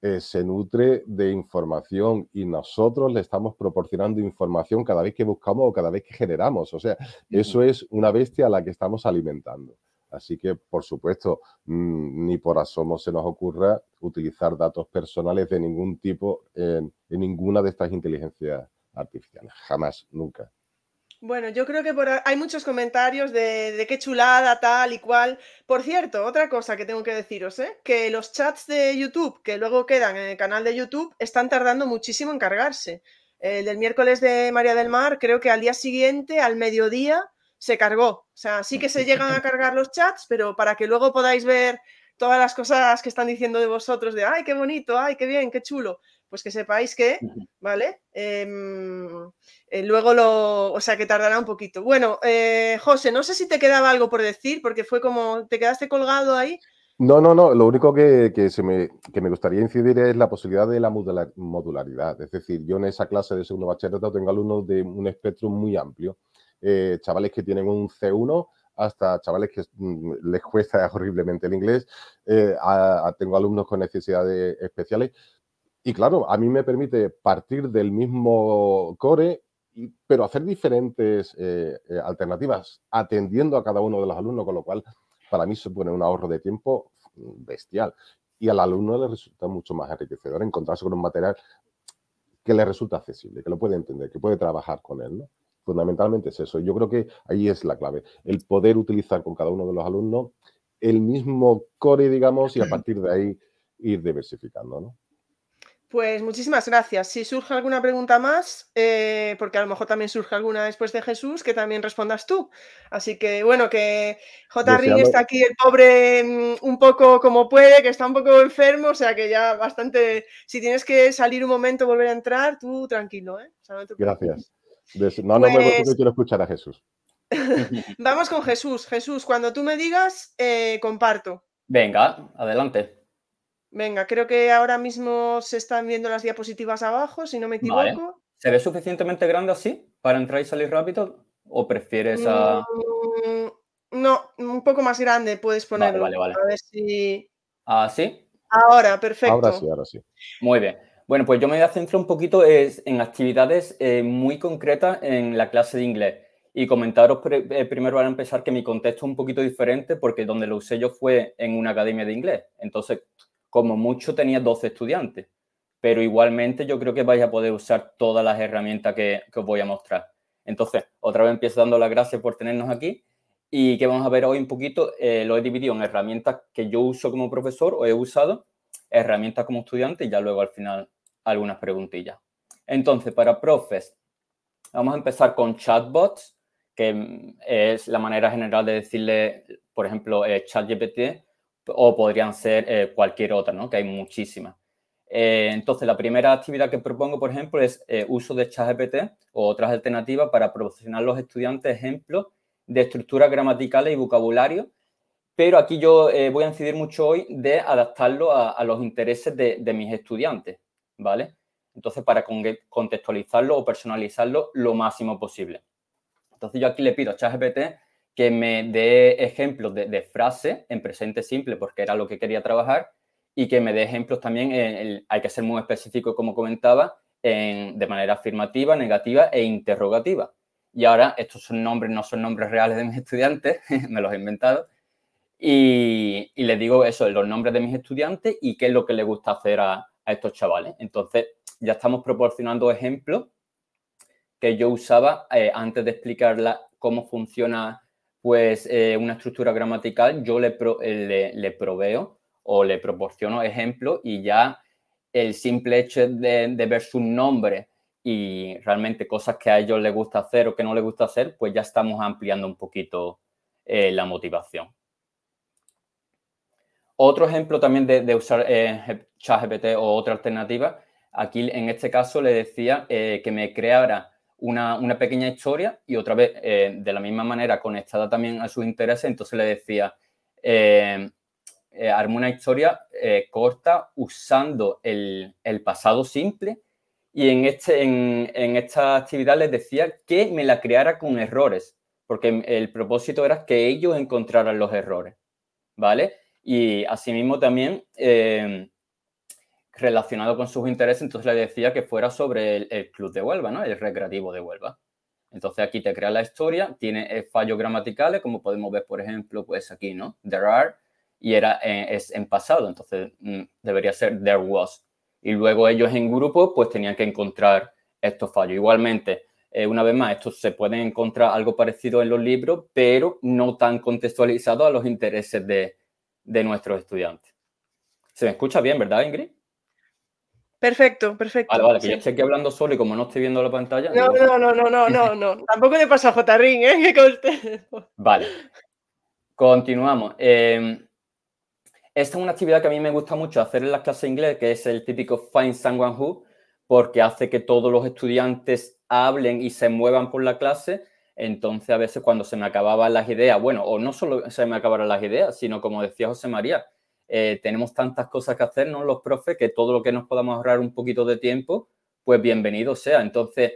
Eh, se nutre de información y nosotros le estamos proporcionando información cada vez que buscamos o cada vez que generamos. O sea, eso es una bestia a la que estamos alimentando. Así que, por supuesto, mm, ni por asomo se nos ocurra utilizar datos personales de ningún tipo en ninguna de estas inteligencias artificiales. Jamás, nunca. Bueno, yo creo que hay muchos comentarios de, qué chulada, tal y cual. Por cierto, otra cosa que tengo que deciros, ¿eh? que los chats de YouTube que luego quedan en el canal de YouTube están tardando muchísimo en cargarse. El del miércoles de María del Mar, creo que al día siguiente, al mediodía, se cargó. O sea, sí que se llegan a cargar los chats, pero para que luego podáis ver todas las cosas que están diciendo de vosotros, de ay, qué bonito, ay, qué bien, qué chulo, pues que sepáis que, ¿vale? Em, eh, luego lo, o sea, que tardará un poquito. Bueno, eh, José, no sé si te quedaba algo por decir, porque fue como, ¿te quedaste colgado ahí? No, no, no. Lo único que, se me, me, gustaría incidir es la posibilidad de la modularidad. Es decir, yo en esa clase de segundo bachillerato tengo alumnos de un espectro muy amplio. Eh, chavales que tienen un C1 hasta chavales que mm, les cuesta [LAUGHS] horriblemente el inglés. tengo alumnos con necesidades especiales. Y claro, a mí me permite partir del mismo core, pero hacer diferentes eh, eh, alternativas atendiendo a cada uno de los alumnos, con lo cual para mí supone un ahorro de tiempo bestial. Y al alumno le resulta mucho más enriquecedor encontrarse con un material que le resulta accesible, que lo puede entender, que puede trabajar con él. ¿no? Fundamentalmente es eso. Yo creo que ahí es la clave, el poder utilizar con cada uno de los alumnos el mismo core, digamos, y a partir de ahí ir diversificando. ¿no? Pues muchísimas gracias. Si surge alguna pregunta más, eh, porque a lo mejor también surge alguna después de Jesús, que también respondas tú. Así que bueno, que J. Ring está aquí, el pobre, mm, un poco como puede, que está un poco enfermo, o sea que ya bastante. Si tienes que salir un momento, volver a entrar, tú tranquilo, ¿eh? gracias. No, no me voy pues quiero escuchar a Jesús. [LAUGHS] Vamos con Jesús. Jesús, cuando tú me digas, eh, comparto. Venga, adelante. Venga, creo que ahora mismo se están viendo las diapositivas abajo, si no me equivoco. ¿Se ve suficientemente grande así para entrar y salir rápido? ¿O prefieres a.? Mm, no, un poco más grande puedes ponerlo. Vale, vale, A ver si. ¿Así? Ahora, perfecto. Ahora sí, ahora sí. Muy bien. Bueno, pues yo me voy a centrar un poquito en actividades eh, muy concretas en la clase de inglés. Y comentaros eh, primero para empezar que mi contexto es un poquito diferente porque donde lo usé yo fue en una academia de inglés. Entonces, como mucho tenía 12 estudiantes, pero igualmente yo creo que vais a poder usar todas las herramientas que, os voy a mostrar. Entonces, otra vez empiezo dando las gracias por tenernos aquí y que vamos a ver hoy un poquito, eh, lo he dividido en herramientas que yo uso como profesor o he usado, herramientas como estudiante y ya luego al final algunas preguntillas. Entonces, para profes, vamos a empezar con chatbots, que es la manera general de decirle, por ejemplo, eh, ChatGPT o podrían ser eh, cualquier otra, ¿no? Que hay muchísimas. Eh, entonces, la primera actividad que propongo, por ejemplo, es eh, uso de ChatGPT o otras alternativas para proporcionar a los estudiantes ejemplos de estructuras gramaticales y vocabulario. Pero aquí yo voy a incidir mucho hoy de adaptarlo a, los intereses de, mis estudiantes, ¿vale? Entonces, para contextualizarlo o personalizarlo lo máximo posible. Entonces, yo aquí le pido a ChatGPT que me dé ejemplos de, de frases en presente simple, porque era lo que quería trabajar, y que me dé ejemplos también, hay que ser muy específico, como comentaba, de manera afirmativa, negativa e interrogativa. Y ahora estos son nombres, no son nombres reales de mis estudiantes, [LAUGHS] me los he inventado, y, les digo eso, los nombres de mis estudiantes y qué es lo que les gusta hacer a, estos chavales. Entonces, ya estamos proporcionando ejemplos que yo usaba eh, antes de explicar cómo funciona pues eh, una estructura gramatical yo le, eh, le, proveo o le proporciono ejemplos y ya el simple hecho de, ver su nombre y realmente cosas que a ellos les gusta hacer o que no les gusta hacer, pues ya estamos ampliando un poquito eh, la motivación. Otro ejemplo también de, usar ChatGPT o otra alternativa, aquí en este caso le decía que me creara una, pequeña historia y otra vez, eh, de la misma manera, conectada también a sus intereses, entonces le decía, eh, eh una historia corta usando el, pasado simple y en, este, en, en, esta actividad les decía que me la creara con errores, porque el propósito era que ellos encontraran los errores, ¿vale? Y asimismo también relacionado con sus intereses, entonces le decía que fuera sobre el, club de Huelva, ¿no? El recreativo de Huelva. Entonces aquí te crea la historia, tiene eh, fallos gramaticales, como podemos ver, por ejemplo, pues aquí, ¿no? There are, y era, eh, es en pasado, entonces mm, debería ser there was. Y luego ellos en grupo, pues tenían que encontrar estos fallos. Igualmente, eh, una vez más, estos se pueden encontrar algo parecido en los libros, pero no tan contextualizado a los intereses de, de nuestros estudiantes. Se me escucha bien, ¿verdad, Ingrid? Perfecto, perfecto. Vale, vale, que ya estoy aquí hablando solo y como no estoy viendo la pantalla. No, no, no, no, no, no, no. [LAUGHS] Tampoco le pasa a J-Ring, ¿eh? Vale. Continuamos. Em, esta es una actividad que a mí me gusta mucho hacer en las clases de inglés, que es el típico Find Someone Who, porque hace que todos los estudiantes hablen y se muevan por la clase. Entonces, a veces cuando se me acababan las ideas, bueno, o no solo se me acabaron las ideas, sino como decía José María, eh, tenemos tantas cosas que hacer, ¿no? Los profes, que todo lo que nos podamos ahorrar un poquito de tiempo, pues bienvenido sea. Entonces,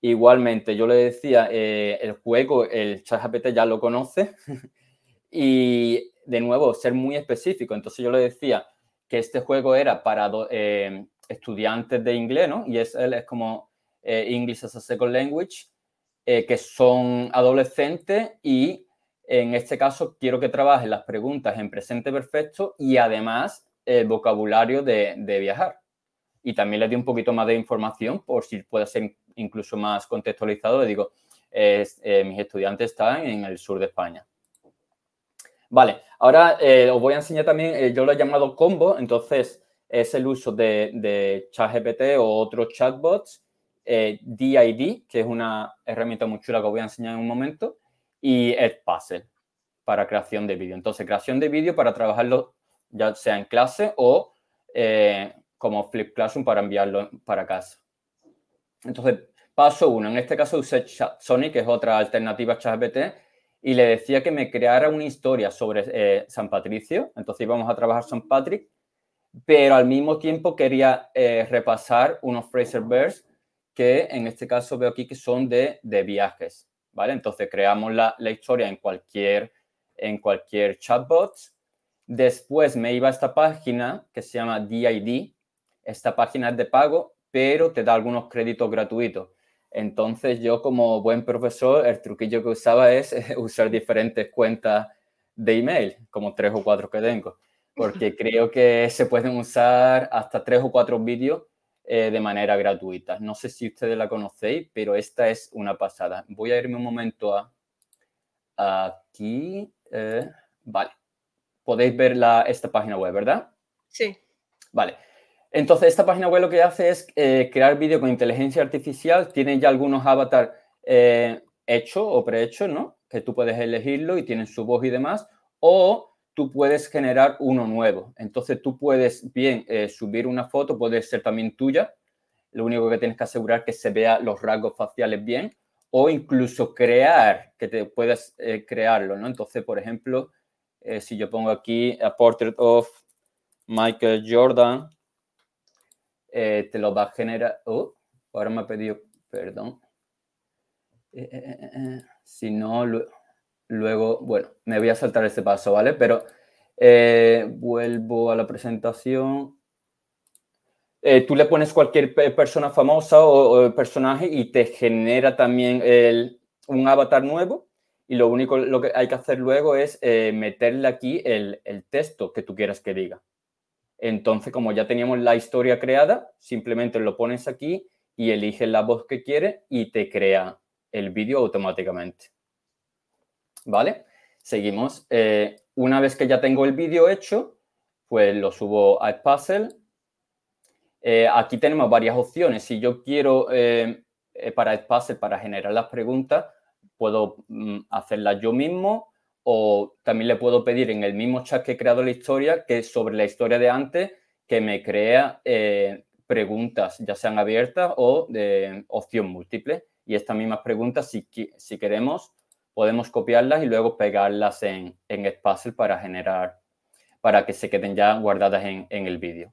igualmente, yo le decía, eh, el juego, el ChatGPT ya lo conoce [LAUGHS] y, de nuevo, ser muy específico. Entonces, yo le decía que este juego era para eh, estudiantes de inglés, ¿no? Y es, es como English as a Second Language, que son adolescentes y en este caso, quiero que trabajes las preguntas en presente perfecto y además el vocabulario de, viajar. Y también le di un poquito más de información por si puede ser incluso más contextualizado. Le digo, eh, mis estudiantes están en el sur de España. Vale, ahora eh, os voy a enseñar también, eh, yo lo he llamado combo, entonces es el uso de, de ChatGPT o otros chatbots, DID, que es una herramienta muy chula que os voy a enseñar en un momento, y Edpuzzle para creación de vídeo. Entonces, creación de vídeo para trabajarlo ya sea en clase o eh, como Flip Classroom para enviarlo para casa. Entonces, paso uno. En este caso usé Sony, que es otra alternativa a ChatGPT, y le decía que me creara una historia sobre eh, San Patricio. Entonces íbamos a trabajar San Patrick, pero al mismo tiempo quería eh, repasar unos Fraser Bears que en este caso veo aquí que son de, de viajes. ¿vale? Entonces creamos la, historia en cualquier, en cualquier chatbot. Después me iba a esta página que se llama DID. Esta página es de pago, pero te da algunos créditos gratuitos. Entonces yo como buen profesor, el truquillo que usaba es [LAUGHS] usar diferentes cuentas de email, como tres o cuatro que tengo, porque [LAUGHS] creo que se pueden usar hasta tres o cuatro vídeos eh, de manera gratuita. No sé si ustedes la conocéis, pero esta es una pasada. Voy a irme un momento a aquí. Eh, vale. Podéis ver la, esta página web, ¿verdad? Sí. Vale. Entonces, esta página web lo que hace es eh, crear vídeo con inteligencia artificial. Tiene ya algunos avatars hechos o prehechos, ¿no? Que tú puedes elegirlo y tienen su voz y demás. O tú puedes generar uno nuevo. Entonces tú puedes bien eh, subir una foto, puede ser también tuya. Lo único que tienes que asegurar que se vea los rasgos faciales bien o incluso crear, que te puedas eh, crearlo, ¿no? Entonces, por ejemplo, eh, si yo pongo aquí a portrait of Michael Jordan, te lo va a generar. Oh, ahora me ha pedido, perdón. si no, lo, Luego, bueno, me voy a saltar este paso, ¿vale? Pero eh, vuelvo a la presentación. Eh, tú le pones cualquier persona famosa o, personaje y te genera también un avatar nuevo. Y lo único lo que hay que hacer luego es eh, meterle aquí el, el texto que tú quieras que diga. Entonces, como ya teníamos la historia creada, simplemente lo pones aquí y eliges la voz que quieres y te crea el vídeo automáticamente. ¿Vale? Seguimos. Eh, una vez que ya tengo el vídeo hecho, pues lo subo a Puzzle. Eh, aquí tenemos varias opciones. Si yo quiero eh, para Puzzle, para generar las preguntas, puedo mm, hacerlas yo mismo o también le puedo pedir en el mismo chat que he creado la historia, que sobre la historia de antes, que me crea preguntas, ya sean abiertas o de opción múltiple. Y estas mismas preguntas, si, si queremos, podemos copiarlas y luego pegarlas en, en Edpuzzle para generar, para que se queden ya guardadas en, en el vídeo.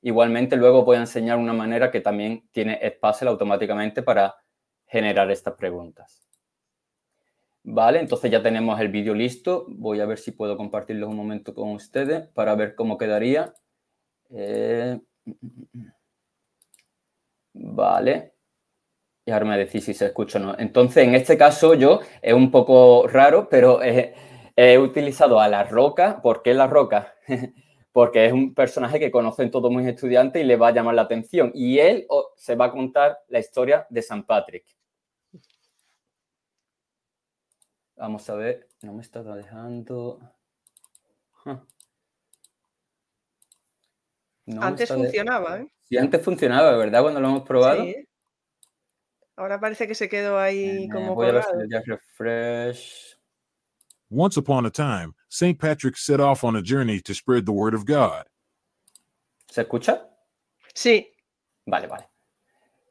Igualmente, luego voy a enseñar una manera que también tiene Edpuzzle automáticamente para generar estas preguntas. Vale, entonces ya tenemos el vídeo listo. Voy a ver si puedo compartirlo un momento con ustedes para ver cómo quedaría. Eh, vale. Y ahora me decís si se escucha o no. Entonces, en este caso yo, es un poco raro, pero he, he utilizado a la roca. ¿Por qué la roca? [LAUGHS] Porque es un personaje que conocen todos mis estudiantes y le va a llamar la atención. Y él se va a contar la historia de San Patrick. Vamos a ver, no me está dejando. antes funcionaba, ¿eh? Sí, antes funcionaba, ¿verdad? Cuando lo hemos probado. Sí. Ahora parece que se quedó ahí Eh, como voy a colgado. refresh. Once upon a time, St. Patrick set off on a journey to spread the word of God. ¿Se escucha? Sí, Vale, vale.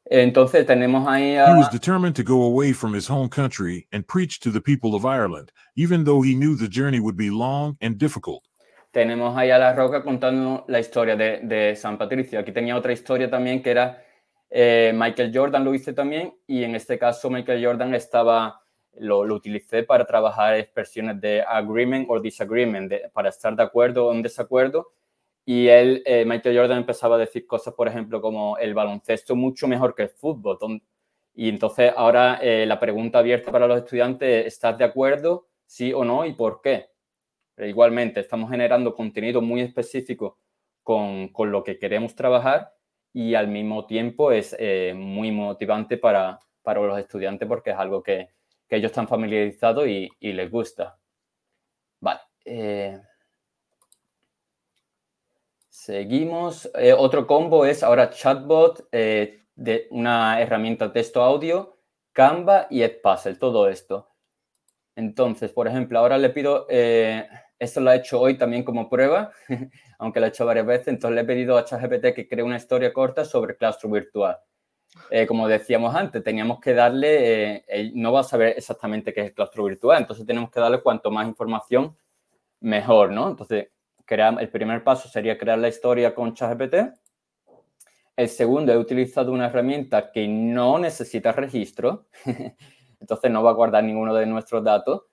Entonces tenemos ahí He a... was determined to go away from his home country and preach to the people of Ireland, even though he knew the journey would be long and difficult. tenemos ahí a la roca contando la historia de, de San Patricio. Aquí tenía otra historia también que era eh, Michael Jordan lo hice también y en este caso Michael Jordan estaba, lo, lo utilicé para trabajar expresiones de agreement o disagreement, para estar de acuerdo o en desacuerdo. Y él, eh, Michael Jordan empezaba a decir cosas, por ejemplo, como el baloncesto mucho mejor que el fútbol. Y entonces ahora eh, la pregunta abierta para los estudiantes, ¿estás de acuerdo? ¿Sí o no? ¿Y por qué? Igualmente, estamos generando contenido muy específico con, con lo que queremos trabajar y al mismo tiempo es eh, muy motivante para, para los estudiantes porque es algo que, que ellos están familiarizados y, les gusta. Vale. eh, seguimos. Eh, otro combo es ahora chatbot de una herramienta texto-audio, Canva y Edpuzzle, todo esto. Entonces, por ejemplo, ahora le pido, esto lo he hecho hoy también como prueba, [LAUGHS] aunque lo he hecho varias veces, entonces le he pedido a ChatGPT que cree una historia corta sobre claustro virtual. Eh, como decíamos antes, teníamos que darle, eh, no va a saber exactamente qué es el claustro virtual, entonces tenemos que darle cuanto más información, mejor, ¿no? Entonces, crear, el primer paso sería crear la historia con ChatGPT. El segundo, he utilizado una herramienta que no necesita registro, [LAUGHS] entonces no va a guardar ninguno de nuestros datos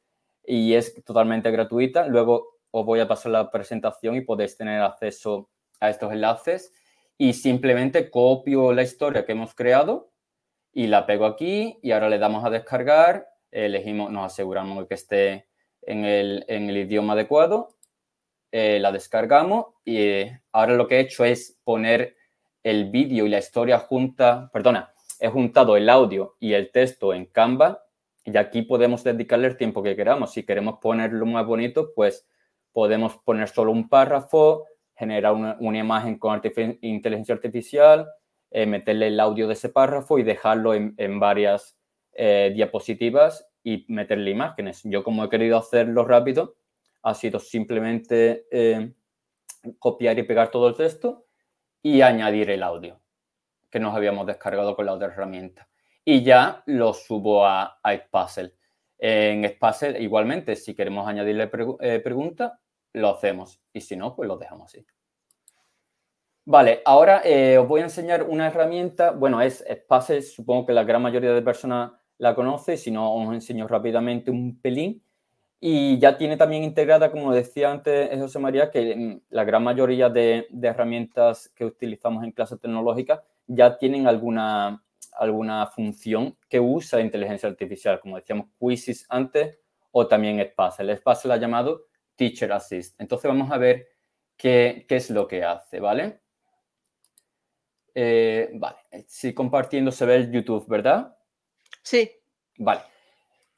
y es totalmente gratuita. Luego os voy a pasar la presentación y podéis tener acceso a estos enlaces y simplemente copio la historia que hemos creado y la pego aquí y ahora le damos a descargar, elegimos, nos aseguramos de que esté en el, en el idioma adecuado, eh, la descargamos y eh, ahora lo que he hecho es poner el vídeo y la historia junta, perdona, he juntado el audio y el texto en Canva y aquí podemos dedicarle el tiempo que queramos. Si queremos ponerlo más bonito, pues podemos poner solo un párrafo, generar una, una imagen con inteligencia artificial, eh, meterle el audio de ese párrafo y dejarlo en, en varias eh, diapositivas y meterle imágenes. Yo como he querido hacerlo rápido, ha sido simplemente eh, copiar y pegar todo el texto y añadir el audio que nos habíamos descargado con la otra herramienta. Y ya lo subo a, a Edpuzzle. En Edpuzzle, igualmente, si queremos añadirle pregu eh, preguntas, lo hacemos. Y si no, pues lo dejamos así. Vale, ahora eh, os voy a enseñar una herramienta. Bueno, es Edpuzzle, supongo que la gran mayoría de personas la conoce. Si no, os enseño rápidamente un pelín. Y ya tiene también integrada, como decía antes José María, que mm, la gran mayoría de, de herramientas que utilizamos en clases tecnológicas ya tienen alguna, alguna función que usa inteligencia artificial, como decíamos, quizzes antes o también Edpuzzle. Edpuzzle ha llamado Teacher Assist. Entonces vamos a ver qué, qué es lo que hace, ¿vale? Eh, vale, si compartiendo se ve el YouTube, ¿verdad? Sí. Vale.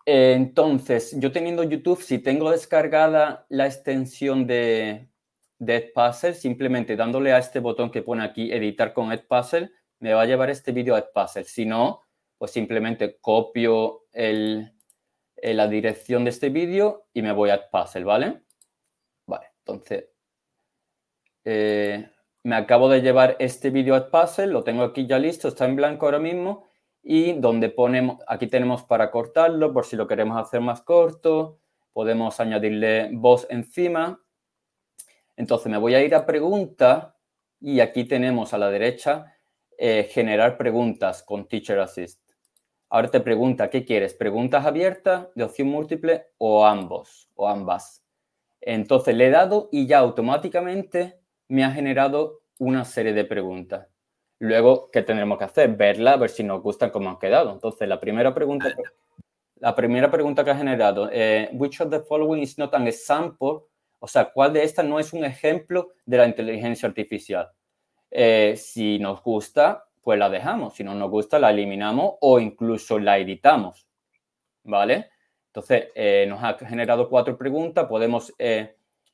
Eh, entonces, yo teniendo YouTube, si tengo descargada la extensión de, de Edpuzzle, simplemente dándole a este botón que pone aquí, editar con Edpuzzle, me va a llevar este vídeo a Edpuzzle. Si no, pues simplemente copio el, eh, la dirección de este vídeo y me voy a Edpuzzle, ¿vale? Vale, entonces, eh, me acabo de llevar este vídeo a Edpuzzle, lo tengo aquí ya listo, está en blanco ahora mismo, y donde ponemos, aquí tenemos para cortarlo por si lo queremos hacer más corto, podemos añadirle voz encima. Entonces me voy a ir a pregunta y aquí tenemos a la derecha eh, generar preguntas con Teacher Assist. Ahora te pregunta, ¿qué quieres? ¿Preguntas abiertas, de opción múltiple o ambos o ambas? Entonces le he dado y ya automáticamente me ha generado una serie de preguntas. Luego, ¿qué tendremos que hacer? Verla, a ver si nos gustan cómo han quedado. Entonces, la primera pregunta, la primera pregunta que ha generado, eh, which of the following is not an example? O sea, ¿cuál de estas no es un ejemplo de la inteligencia artificial? Eh, si nos gusta, pues la dejamos. Si no nos gusta, la eliminamos o incluso la editamos. ¿Vale? Entonces, eh, nos ha generado cuatro preguntas. Podemos,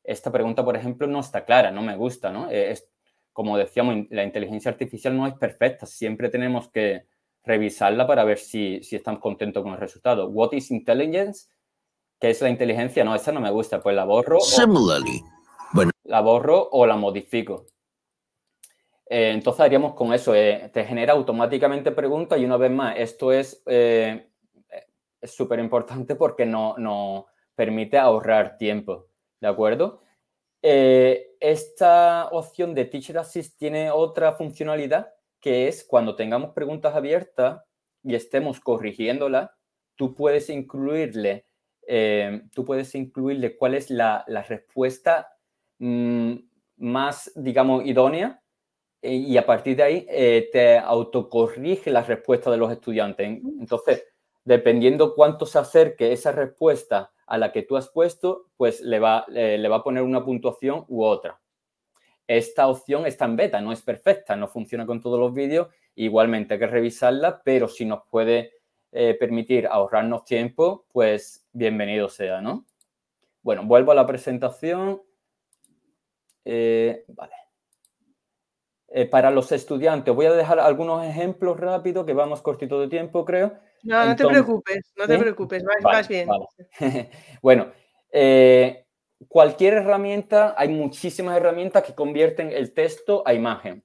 esta pregunta, por ejemplo, no está clara, no me gusta, ¿no? como decíamos, la inteligencia artificial no es perfecta, siempre tenemos que revisarla para ver si, si estamos contentos con el resultado. What is intelligence? ¿Qué es la inteligencia? No, esa no me gusta, pues la borro. Similarly. Bueno. La borro o la modifico. Eh, entonces haríamos con eso, eh, te genera automáticamente preguntas y una vez más, esto es eh, súper importante porque no, no permite ahorrar tiempo, ¿de acuerdo? Esta opción de Teacher Assist tiene otra funcionalidad que es cuando tengamos preguntas abiertas y estemos corrigiéndolas, tú puedes incluirle, tú puedes incluirle cuál es la, respuesta mm, más, digamos, idónea y a partir de ahí te autocorrige la respuesta de los estudiantes. Entonces, dependiendo cuánto se acerque esa respuesta a la que tú has puesto, pues le va, le va a poner una puntuación u otra. Esta opción está en beta, no es perfecta, no funciona con todos los vídeos, igualmente hay que revisarla, pero si nos puede eh, permitir ahorrarnos tiempo, pues bienvenido sea, ¿no? Bueno, vuelvo a la presentación. Eh, vale. Eh, para los estudiantes, voy a dejar algunos ejemplos rápidos, que vamos cortito de tiempo, creo. No, no te preocupes, no te preocupes, vas, bien. [LAUGHS] bueno, eh, cualquier herramienta, hay muchísimas herramientas que convierten el texto a imagen.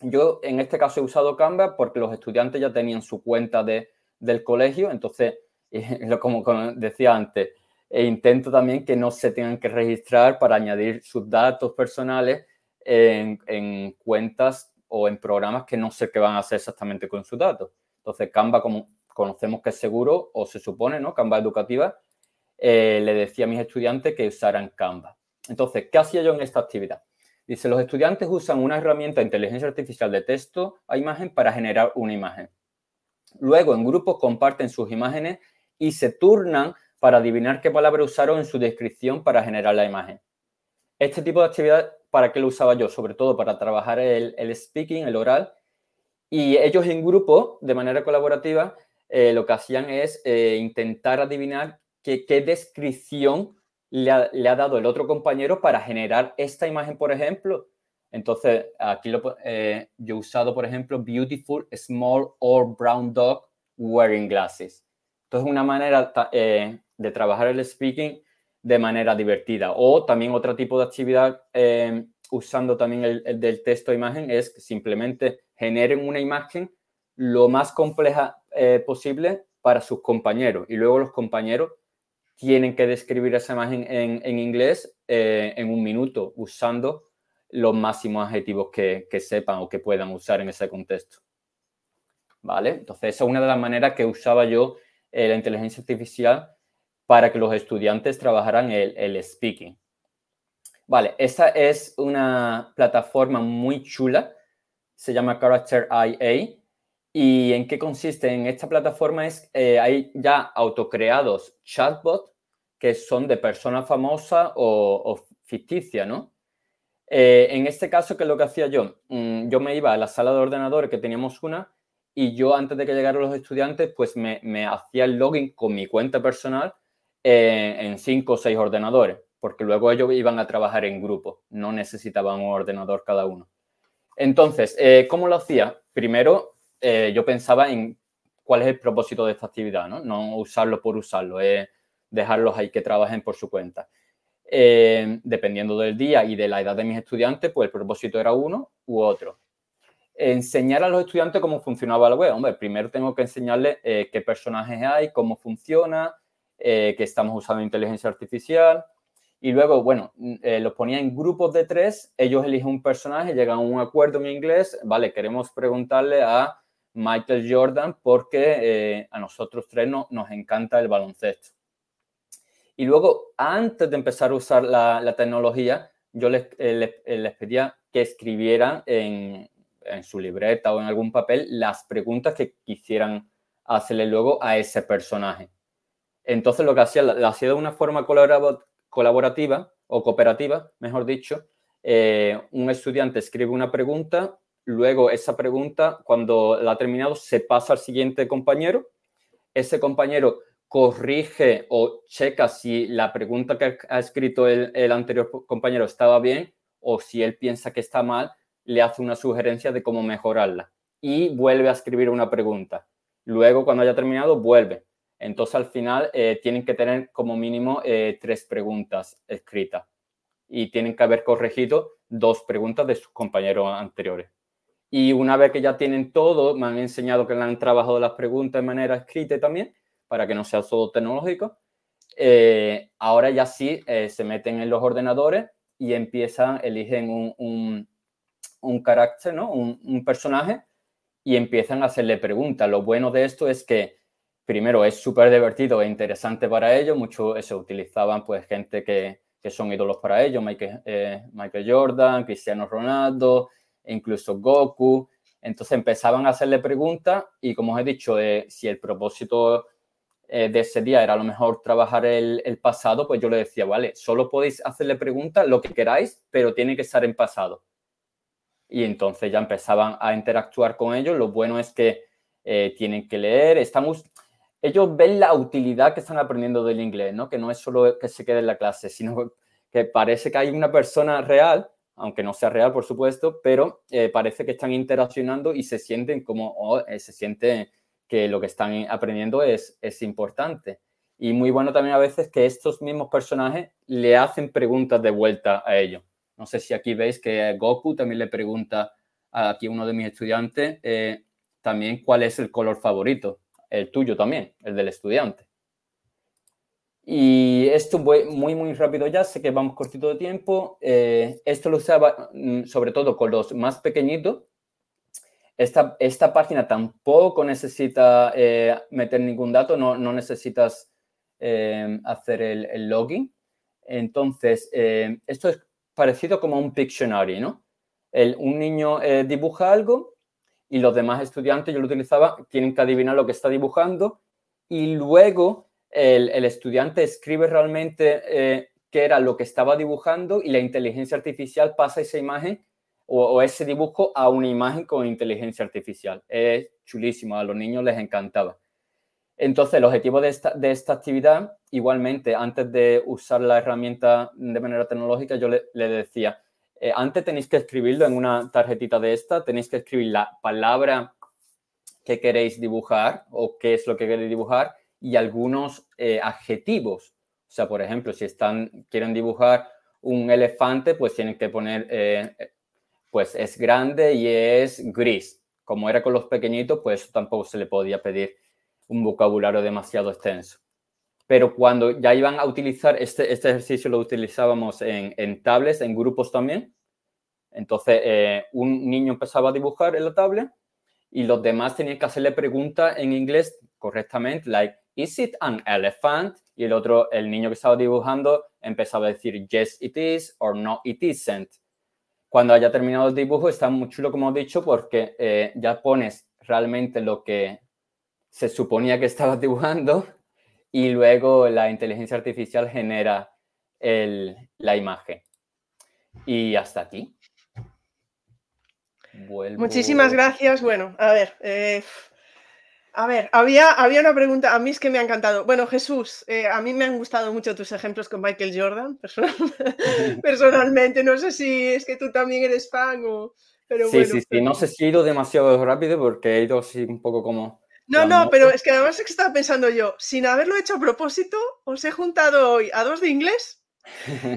Yo en este caso he usado Canva porque los estudiantes ya tenían su cuenta de, del colegio, entonces, [LAUGHS] como, decía antes, e intento también que no se tengan que registrar para añadir sus datos personales en, en cuentas o en programas que no sé qué van a hacer exactamente con sus datos. Entonces, Canva como conocemos que es seguro o se supone, ¿no? Canva educativa, eh, le decía a mis estudiantes que usaran Canva. Entonces, ¿qué hacía yo en esta actividad? Dice, los estudiantes usan una herramienta de inteligencia artificial de texto a imagen para generar una imagen. Luego, en grupos comparten sus imágenes y se turnan para adivinar qué palabra usaron en su descripción para generar la imagen. Este tipo de actividad, ¿para qué lo usaba yo? Sobre todo para trabajar el, el speaking, el oral. Y ellos en grupo, de manera colaborativa, eh, lo que hacían es eh, intentar adivinar qué, descripción le ha, dado el otro compañero para generar esta imagen, por ejemplo. Entonces, aquí lo, eh, yo he usado, por ejemplo, beautiful small or brown dog wearing glasses. Entonces, una manera de trabajar el speaking de manera divertida. O también otro tipo de actividad usando también el, el, del texto imagen es que simplemente generen una imagen lo más compleja eh, posible para sus compañeros. Y luego los compañeros tienen que describir esa imagen en, inglés eh, en un minuto usando los máximos adjetivos que, sepan o que puedan usar en ese contexto. ¿Vale? Entonces, esa es una de las maneras que usaba yo eh, la inteligencia artificial para que los estudiantes trabajaran el, el speaking. Vale, esa es una plataforma muy chula, se llama Character IA ¿Y en qué consiste? En esta plataforma es, eh, hay ya autocreados chatbots que son de personas famosas o, o ficticias, ¿no? Eh, en este caso, ¿qué es lo que hacía yo? Mm, yo me iba a la sala de ordenadores que teníamos una y yo antes de que llegaran los estudiantes, pues me, hacía el login con mi cuenta personal eh, en cinco o seis ordenadores, porque luego ellos iban a trabajar en grupo, no necesitaban un ordenador cada uno. Entonces, ¿cómo lo hacía? Primero, eh, yo pensaba en cuál es el propósito de esta actividad, ¿no? Usarlo por usarlo, es dejarlos ahí que trabajen por su cuenta. Eh, dependiendo del día y de la edad de mis estudiantes, pues el propósito era uno u otro. enseñar a los estudiantes cómo funcionaba la web. Hombre, primero tengo que enseñarles eh, qué personajes hay, cómo funciona, eh, que estamos usando inteligencia artificial. Y luego, bueno, mm, eh, los ponía en grupos de tres, ellos eligen un personaje, llegan a un acuerdo en inglés, vale, queremos preguntarle a Michael Jordan porque a nosotros tres nos encanta el baloncesto. Y luego, antes de empezar a usar la, tecnología, yo les, les pedía que escribieran en, en su libreta o en algún papel las preguntas que quisieran hacerle luego a ese personaje. Entonces lo que hacía, lo hacía de una forma colaborativa o cooperativa, mejor dicho. Eh, un estudiante escribe una pregunta, luego esa pregunta, cuando la ha terminado, se pasa al siguiente compañero. Ese compañero corrige o checa si la pregunta que ha escrito el anterior compañero estaba bien o si él piensa que está mal le hace una sugerencia de cómo mejorarla y vuelve a escribir una pregunta. Luego, cuando haya terminado, vuelve. Entonces, al final, eh, tienen que tener como mínimo eh, tres preguntas escritas y tienen que haber corregido dos preguntas de sus compañeros anteriores. Y una vez que ya tienen todo, me han enseñado que han trabajado las preguntas de manera escrita también, para que no sea todo tecnológico. Eh, ahora ya sí se meten en los ordenadores y empiezan, eligen un, un carácter, ¿no? Un, personaje y empiezan a hacerle preguntas. Lo bueno de esto es que, primero, es súper divertido e interesante para ellos. Muchos se utilizaban, pues, gente que, son ídolos para ellos, Michael, eh, Michael Jordan, Cristiano Ronaldo, e incluso Goku. Entonces empezaban a hacerle preguntas y, como os he dicho, eh, si el propósito eh, de ese día era a lo mejor trabajar el, pasado, pues yo le decía, vale, solo podéis hacerle preguntas lo que queráis, pero tiene que estar en pasado y entonces ya empezaban a interactuar con ellos. Lo bueno es que eh, tienen que leer, estamos, ellos ven la utilidad que están aprendiendo del inglés, ¿no? Que no es solo que se quede en la clase, sino que parece que hay una persona real, aunque no sea real, por supuesto, pero eh, parece que están interaccionando y se sienten como, eh, se siente que lo que están aprendiendo es, es importante. Y muy bueno también a veces que estos mismos personajes le hacen preguntas de vuelta a ellos. No sé si aquí veis que Goku también le pregunta a aquí uno de mis estudiantes eh, también cuál es el color favorito, el tuyo también, el del estudiante. Y esto muy, muy rápido ya, sé que vamos cortito de tiempo. Eh, esto lo usaba mm, sobre todo con los más pequeñitos. Esta, esta página tampoco necesita eh, meter ningún dato, no, no necesitas hacer el, el, login. Entonces, esto es parecido como un Pictionary, ¿no? El, un niño eh, dibuja algo y los demás estudiantes, yo lo utilizaba, tienen que adivinar lo que está dibujando y luego el, estudiante escribe realmente eh, qué era lo que estaba dibujando y la inteligencia artificial pasa esa imagen o, ese dibujo a una imagen con inteligencia artificial. Es chulísimo, a los niños les encantaba. Entonces, el objetivo de esta, de esta actividad, igualmente, antes de usar la herramienta de manera tecnológica, yo le, decía, eh, antes tenéis que escribirlo en una tarjetita de esta, tenéis que escribir la palabra que queréis dibujar o qué es lo que queréis dibujar y algunos eh, adjetivos. O sea, por ejemplo, si están, quieren dibujar un elefante, pues tienen que poner, eh, pues es grande y es gris. Como era con los pequeñitos, pues tampoco se le podía pedir un vocabulario demasiado extenso. Pero cuando ya iban a utilizar este, este ejercicio, lo utilizábamos en, en tablets, en grupos también. Entonces, eh, un niño empezaba a dibujar en la tablet y los demás tenían que hacerle preguntas en inglés correctamente, like, ¿is it an elephant? Y el otro, el niño que estaba dibujando, empezaba a decir, yes, it is, or no, it isn't. Cuando haya terminado el dibujo, está muy chulo, como he dicho, porque eh, ya pones realmente lo que se suponía que estabas [LAUGHS] dibujando y luego la inteligencia artificial genera la imagen. Y hasta aquí. Muchísimas gracias. Bueno, a ver, eh, a ver, había, había una pregunta, a mí es que me ha encantado. Bueno, Jesús, eh, a mí me han gustado mucho tus ejemplos con Michael Jordan, [LAUGHS] personalmente. No sé si es que tú también eres fan o... Pero sí, sí, sí, no sé si he ido demasiado rápido porque he ido así un poco como no, no, pero es que además es que estaba pensando yo, sin haberlo hecho a propósito, os he juntado hoy a dos de inglés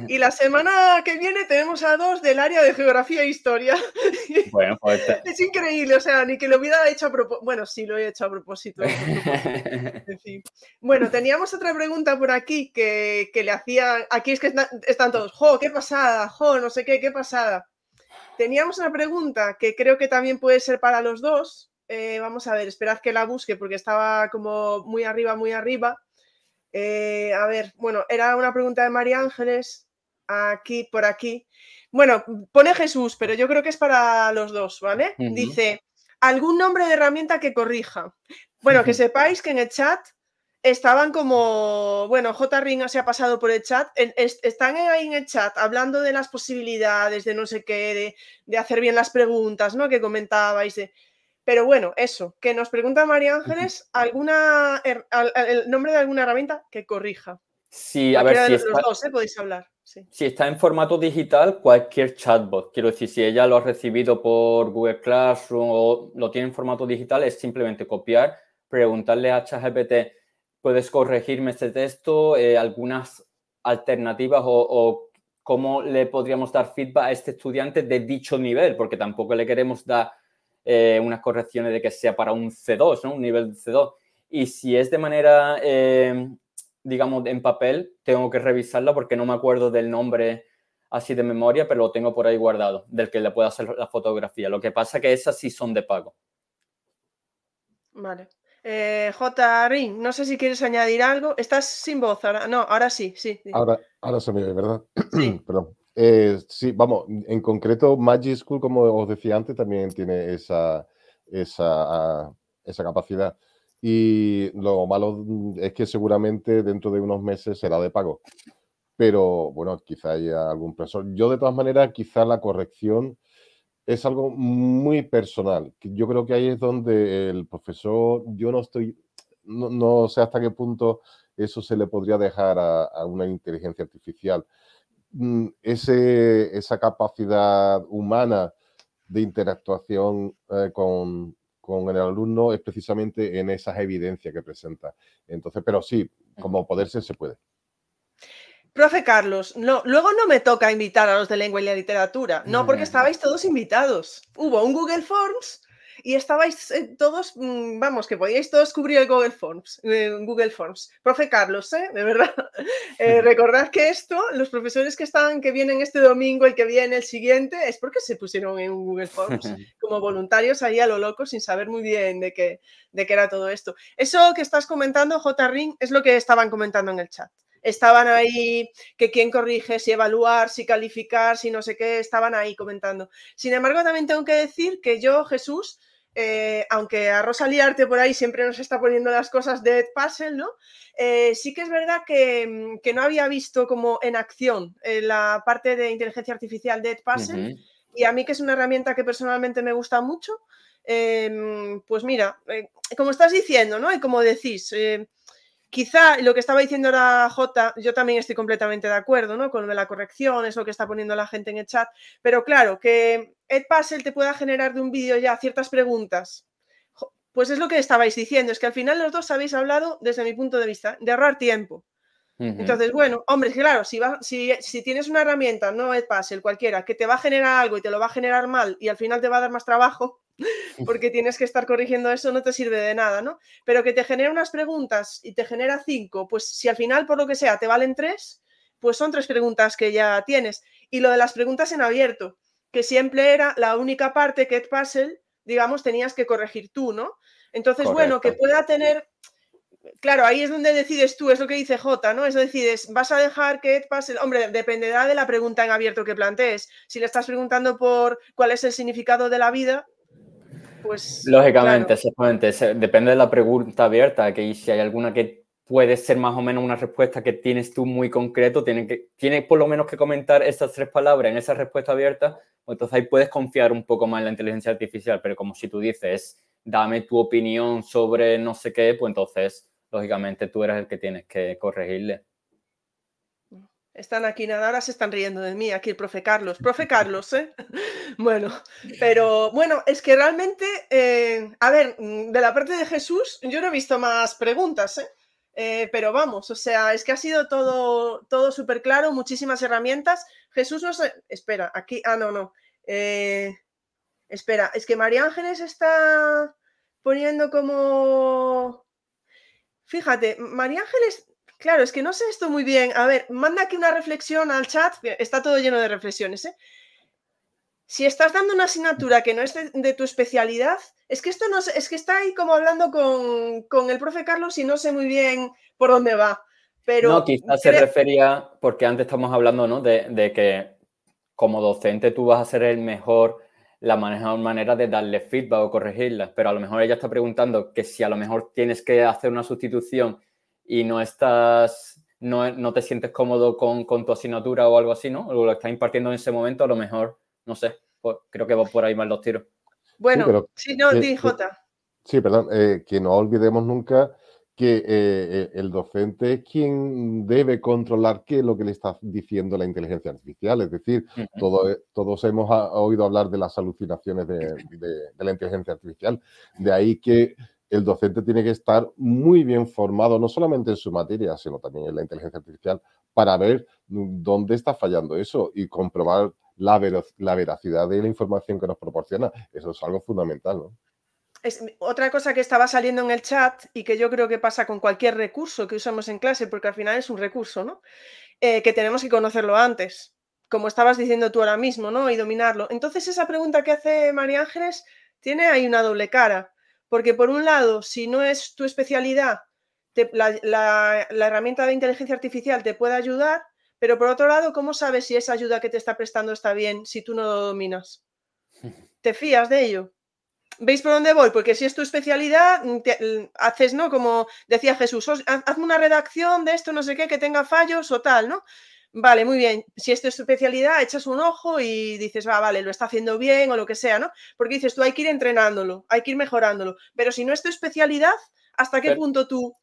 Y la semana que viene tenemos a dos del área de geografía e historia. [LAUGHS] Bueno, pues... Es increíble, o sea, ni que lo hubiera hecho a propósito. Bueno, sí, lo he hecho a propósito. [LAUGHS] En fin. Bueno, teníamos otra pregunta por aquí que, que le hacía. Aquí es que están, todos, jo, qué pasada, jo, no sé qué, qué pasada. Teníamos una pregunta que creo que también puede ser para los dos. Eh, vamos a ver, esperad que la busque porque estaba como muy arriba, muy arriba. Eh, a ver, bueno, era una pregunta de María Ángeles, aquí, por aquí. Bueno, pone Jesús, pero yo creo que es para los dos, ¿vale? Dice, ¿algún nombre de herramienta que corrija? Bueno, que [LAUGHS] sepáis que en el chat estaban como, bueno, J. Ring se ha pasado por el chat, están ahí en el chat hablando de las posibilidades, de no sé qué, de, de hacer bien las preguntas, ¿no? Que comentabais, de, pero bueno, eso, que nos pregunta María Ángeles alguna el nombre de alguna herramienta que corrija. Sí, a ver si está, los dos, ¿eh? podéis hablar. Si está en formato digital, cualquier chatbot. Quiero decir, si ella lo ha recibido por Google Classroom o lo tiene en formato digital, es simplemente copiar, preguntarle a ChatGPT, ¿puedes corregirme este texto? Eh, algunas alternativas o, o cómo le podríamos dar feedback a este estudiante de dicho nivel, porque tampoco le queremos dar eh, unas correcciones de que sea para un C2, ¿no? Un nivel C2. Y si es de manera, eh, digamos, en papel, tengo que revisarla porque no me acuerdo del nombre así de memoria, pero lo tengo por ahí guardado, del que le puedo hacer la fotografía. Lo que pasa que esas sí son de pago. Vale. Eh, J. Ring, no sé si quieres añadir algo. Estás sin voz ahora. No, ahora sí, sí. Ahora, ahora se me ve, ¿verdad? Sí. [CLEARS THROAT] Perdón. Eh, sí, vamos, en concreto Magic School, como os decía antes, también tiene esa, esa, esa capacidad. Y lo malo es que seguramente dentro de unos meses será de pago. Pero bueno, quizá haya algún profesor. Yo de todas maneras, quizá la corrección es algo muy personal. Yo creo que ahí es donde el profesor, yo no estoy, no, sé hasta qué punto eso se le podría dejar a una inteligencia artificial. Mm, ese, esa capacidad humana de interactuación eh, con, el alumno es precisamente en esas evidencias que presenta. Entonces, pero sí, como poderse se puede. Profe Carlos, no, luego no me toca invitar a los de lengua y la literatura, no, porque estabais todos invitados. Hubo un Google Forms y estabais eh, todos, mm, vamos, que podíais todos cubrir el Google Forms. Eh, Google Forms. Profe Carlos, ¿eh? De verdad. [LAUGHS] [LAUGHS] recordad que esto, los profesores que están, que vienen este domingo, el que viene, el siguiente, es porque se pusieron en Google Forms [LAUGHS] como voluntarios ahí a lo loco sin saber muy bien de qué, de qué era todo esto. Eso que estás comentando, J. Ring, es lo que estaban comentando en el chat estaban ahí, que quién corrige, si evaluar, si calificar, si no sé qué, estaban ahí comentando. Sin embargo, también tengo que decir que yo, Jesús, eh, aunque a Rosa Liarte por ahí siempre nos está poniendo las cosas de Ed Puzzle, ¿no? Eh, sí que es verdad mm, que, no había visto como en acción eh, la parte de inteligencia artificial de Ed Puzzle y a mí que es una herramienta que personalmente me gusta mucho, em, pues mira, como estás diciendo, ¿no? Y como decís, Quizá lo que estaba diciendo ahora J, yo también estoy completamente de acuerdo, ¿no? Con la corrección, es lo que está poniendo la gente en el chat, pero claro, que Ed Puzzle te pueda generar de un vídeo ya ciertas preguntas, pues es lo que estabais diciendo, es que al final los dos habéis hablado, desde mi punto de vista, de ahorrar tiempo. Entonces, bueno, hombre, claro, si, va, si, si, tienes una herramienta, no Ed Puzzle, cualquiera, que te va a generar algo y te lo va a generar mal y al final te va a dar más trabajo, [LAUGHS] porque tienes que estar corrigiendo eso, no te sirve de nada, ¿no? Pero que te genera unas preguntas y te genera cinco, pues si al final, por lo que sea, te valen tres, pues son tres preguntas que ya tienes. Y lo de las preguntas en abierto, que siempre era la única parte que Ed Puzzle, digamos, tenías que corregir tú, ¿no? Entonces, bueno, que pueda tener claro, ahí es donde decides tú, es lo que dice J, ¿no? Es decir, vas a dejar que Ed Puzzle, hombre, dependerá de la pregunta en abierto que plantees. Si le estás preguntando por cuál es el significado de la vida, pues... Lógicamente, exactamente. Depende de la pregunta abierta, que si hay alguna que puede ser más o menos una respuesta que tienes tú muy concreto, tienes que, tiene por lo menos que comentar esas tres palabras en esa respuesta abierta, pues entonces ahí puedes confiar un poco más en la inteligencia artificial, pero como si tú dices, dame tu opinión sobre no sé qué, pues entonces, lógicamente, tú eres el que tienes que corregirle. Están aquí, nada, ahora se están riendo de mí, aquí el profe Carlos. [LAUGHS] Profe Carlos, ¿eh? [LAUGHS] Bueno, [LAUGHS] pero bueno, es que realmente, eh, a ver, de la parte de Jesús, yo no he visto más preguntas, ¿eh? Eh, pero vamos, o sea, es que ha sido todo, todo súper claro, muchísimas herramientas. Jesús no sé, espera, aquí, ah, no, no. Eh, espera, es que María Ángeles está poniendo como... Fíjate, María Ángeles, claro, es que no sé esto muy bien. A ver, manda aquí una reflexión al chat, está todo lleno de reflexiones, ¿eh? Si estás dando una asignatura que no es de, tu especialidad, es que esto no es que está ahí como hablando con, el profe Carlos y no sé muy bien por dónde va. Pero no, quizás se refería, porque antes estamos hablando, ¿no? De, de, que como docente tú vas a ser el mejor, la mejor manera de darle feedback o corregirla, pero a lo mejor ella está preguntando que si a lo mejor tienes que hacer una sustitución y no estás, no, no te sientes cómodo con, con, tu asignatura o algo así, ¿no? O lo estás impartiendo en ese momento, a lo mejor no sé, pues, creo que va por ahí mal los tiros. Bueno, si no, di Sí, perdón, eh, que no olvidemos nunca que eh, eh, el docente es quien debe controlar qué es lo que le está diciendo la inteligencia artificial. Es decir, todos hemos oído hablar de las alucinaciones de, de, la inteligencia artificial. De ahí que el docente tiene que estar muy bien formado, no solamente en su materia, sino también en la inteligencia artificial, para ver dónde está fallando eso y comprobar la, veracidad de la información que nos proporciona. Eso es algo fundamental, ¿no? Es, otra cosa que estaba saliendo en el chat y que yo creo que pasa con cualquier recurso que usamos en clase, porque al final es un recurso, ¿no? Eh, que tenemos que conocerlo antes, como estabas diciendo tú ahora mismo, ¿no? Y dominarlo. Entonces esa pregunta que hace María Ángeles tiene ahí una doble cara, porque por un lado, si no es tu especialidad, la herramienta de inteligencia artificial te puede ayudar, pero por otro lado, ¿cómo sabes si esa ayuda que te está prestando está bien si tú no lo dominas? [LAUGHS] ¿Te fías de ello? ¿Veis por dónde voy? Porque si es tu especialidad, mm, mm, haces, ¿no? Como decía Jesús, hazme una redacción de esto, no sé qué, que tenga fallos o tal, ¿no? Vale, muy bien. Si es tu especialidad, echas un ojo y dices, va, vale, lo está haciendo bien o lo que sea, ¿no? Porque dices, tú hay que ir entrenándolo, hay que ir mejorándolo. Pero si no es tu especialidad, ¿hasta qué punto tú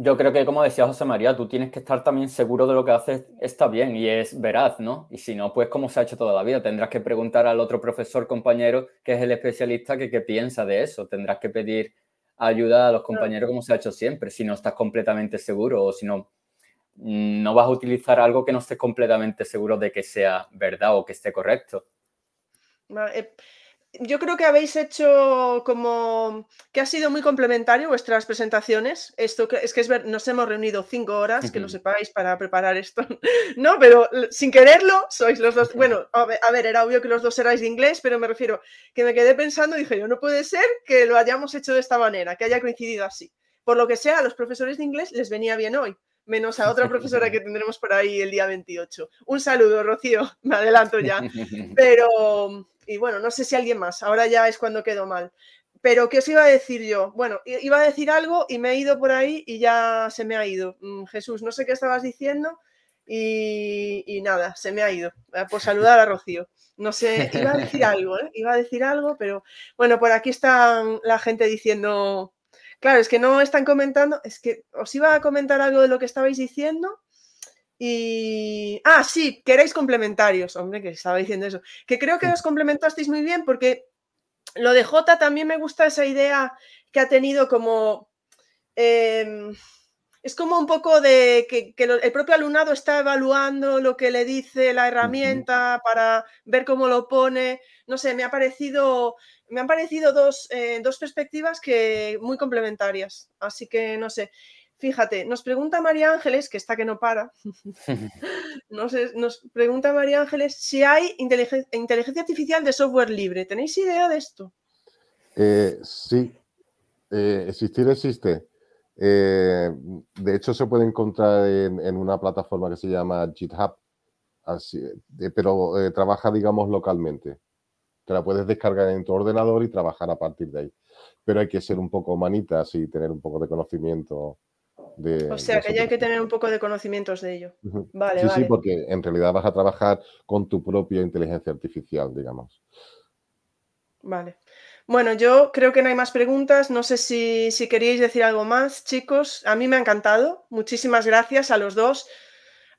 yo creo que, como decía José María, tú tienes que estar también seguro de lo que haces está bien y es veraz, ¿no? Y si no, pues como se ha hecho toda la vida, tendrás que preguntar al otro profesor, compañero, que es el especialista, que qué piensa de eso. Tendrás que pedir ayuda a los compañeros como se ha hecho siempre, si no estás completamente seguro o si no, no vas a utilizar algo que no estés completamente seguro de que sea verdad o que esté correcto. Eh, yo creo que habéis hecho como que ha sido muy complementario vuestras presentaciones. Esto es que es ver, nos hemos reunido cinco horas, que lo sepáis, para preparar esto. [LAUGHS] no, pero sin quererlo, sois los dos. Bueno, a ver, era obvio que los dos erais de inglés, pero me refiero que me quedé pensando y dije, yo no puede ser que lo hayamos hecho de esta manera, que haya coincidido así. Por lo que sea, a los profesores de inglés les venía bien hoy menos a otra profesora que tendremos por ahí el día 28. Un saludo, Rocío, [LAUGHS] me adelanto ya. [LAUGHS] Pero, y bueno, no sé si alguien más, ahora ya es cuando quedo mal. Pero, ¿qué os iba a decir yo? Bueno, iba a decir algo y me he ido por ahí y ya se me ha ido. Mm, Jesús, no sé qué estabas diciendo y, nada, se me ha ido. Eh, por saludar a Rocío. No sé, iba a decir [LAUGHS] algo, ¿eh? Iba a decir algo, pero bueno, por aquí está la gente diciendo, claro, es que no están comentando, es que os iba a comentar algo de lo que estabais diciendo y. Ah, sí, queréis complementarios. Hombre, que estaba diciendo eso. Que creo que os complementasteis muy bien porque lo de J también me gusta esa idea que ha tenido como. Em, es como un poco de que, el propio alumnado está evaluando lo que le dice la herramienta para ver cómo lo pone. No sé, me ha parecido. Me han parecido dos, eh, dos perspectivas que muy complementarias. Así que no sé. Fíjate, nos pregunta María Ángeles, que está que no para, [LAUGHS] nos, nos, pregunta María Ángeles si hay inteligencia, artificial de software libre. ¿Tenéis idea de esto? Eh, sí, eh, existir existe. Eh, de hecho, se puede encontrar en, una plataforma que se llama GitHub, así, pero trabaja, digamos, localmente. Te la puedes descargar en tu ordenador y trabajar a partir de ahí. Pero hay que ser un poco manitas y tener un poco de conocimiento o sea, que ya hay que tener un poco de conocimientos de ello. Vale, sí, sí, porque en realidad vas a trabajar con tu propia inteligencia artificial, digamos. Vale. Bueno, yo creo que no hay más preguntas. No sé si, si queríais decir algo más, chicos. A mí me ha encantado. Muchísimas gracias a los dos.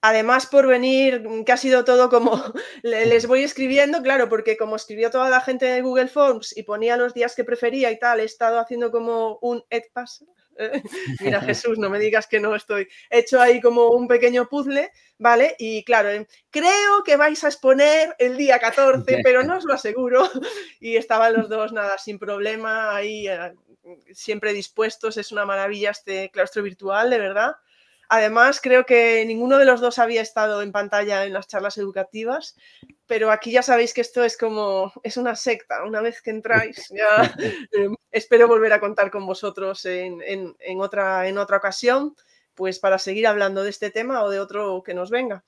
Además, por venir, que ha sido todo como [LAUGHS] les voy escribiendo, claro, porque como escribió toda la gente de Google Forms y ponía los días que prefería y tal, he estado haciendo como un EdPass [LAUGHS] Mira, Jesús, no me digas que no estoy. He hecho ahí como un pequeño puzzle, ¿vale? Y claro, em, creo que vais a exponer el día 14, pero no os lo aseguro. [LAUGHS] Y estaban los dos, nada, sin problema, ahí eh, siempre dispuestos. Es una maravilla este claustro virtual, de verdad. Además, creo que ninguno de los dos había estado en pantalla en las charlas educativas, pero aquí ya sabéis que esto es como, es una secta. Una vez que entráis, ya [LAUGHS] eh, espero volver a contar con vosotros en, otra, en otra ocasión, pues para seguir hablando de este tema o de otro que nos venga.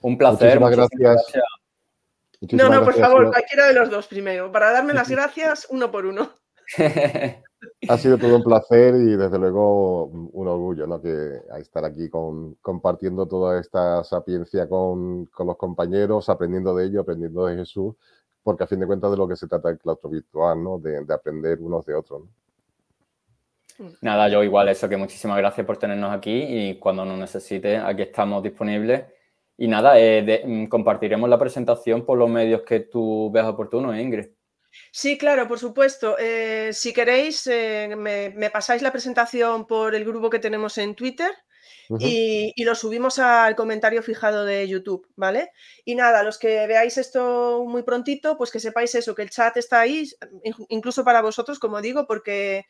Un placer. Muchísimas gracias. no, no, por favor, cualquiera de los dos primero, para darme las gracias uno por uno. [LAUGHS] Ha sido todo un placer y desde luego un orgullo, ¿no? Que estar aquí con, compartiendo toda esta sapiencia con, los compañeros, aprendiendo de ello, aprendiendo de Jesús, porque a fin de cuentas de lo que se trata el claustro virtual, ¿no? De, aprender unos de otros. Nada, yo igual eso, que muchísimas gracias por tenernos aquí y cuando nos necesite, aquí estamos disponibles. Y nada, eh, mm, compartiremos la presentación por los medios que tú veas oportunos, Ingrid. Sí, claro, por supuesto. Eh, si queréis, eh, me, pasáis la presentación por el grupo que tenemos en Twitter y, lo subimos al comentario fijado de YouTube, ¿vale? Y nada, los que veáis esto muy prontito, pues que sepáis eso, que el chat está ahí, incluso para vosotros, como digo, porque...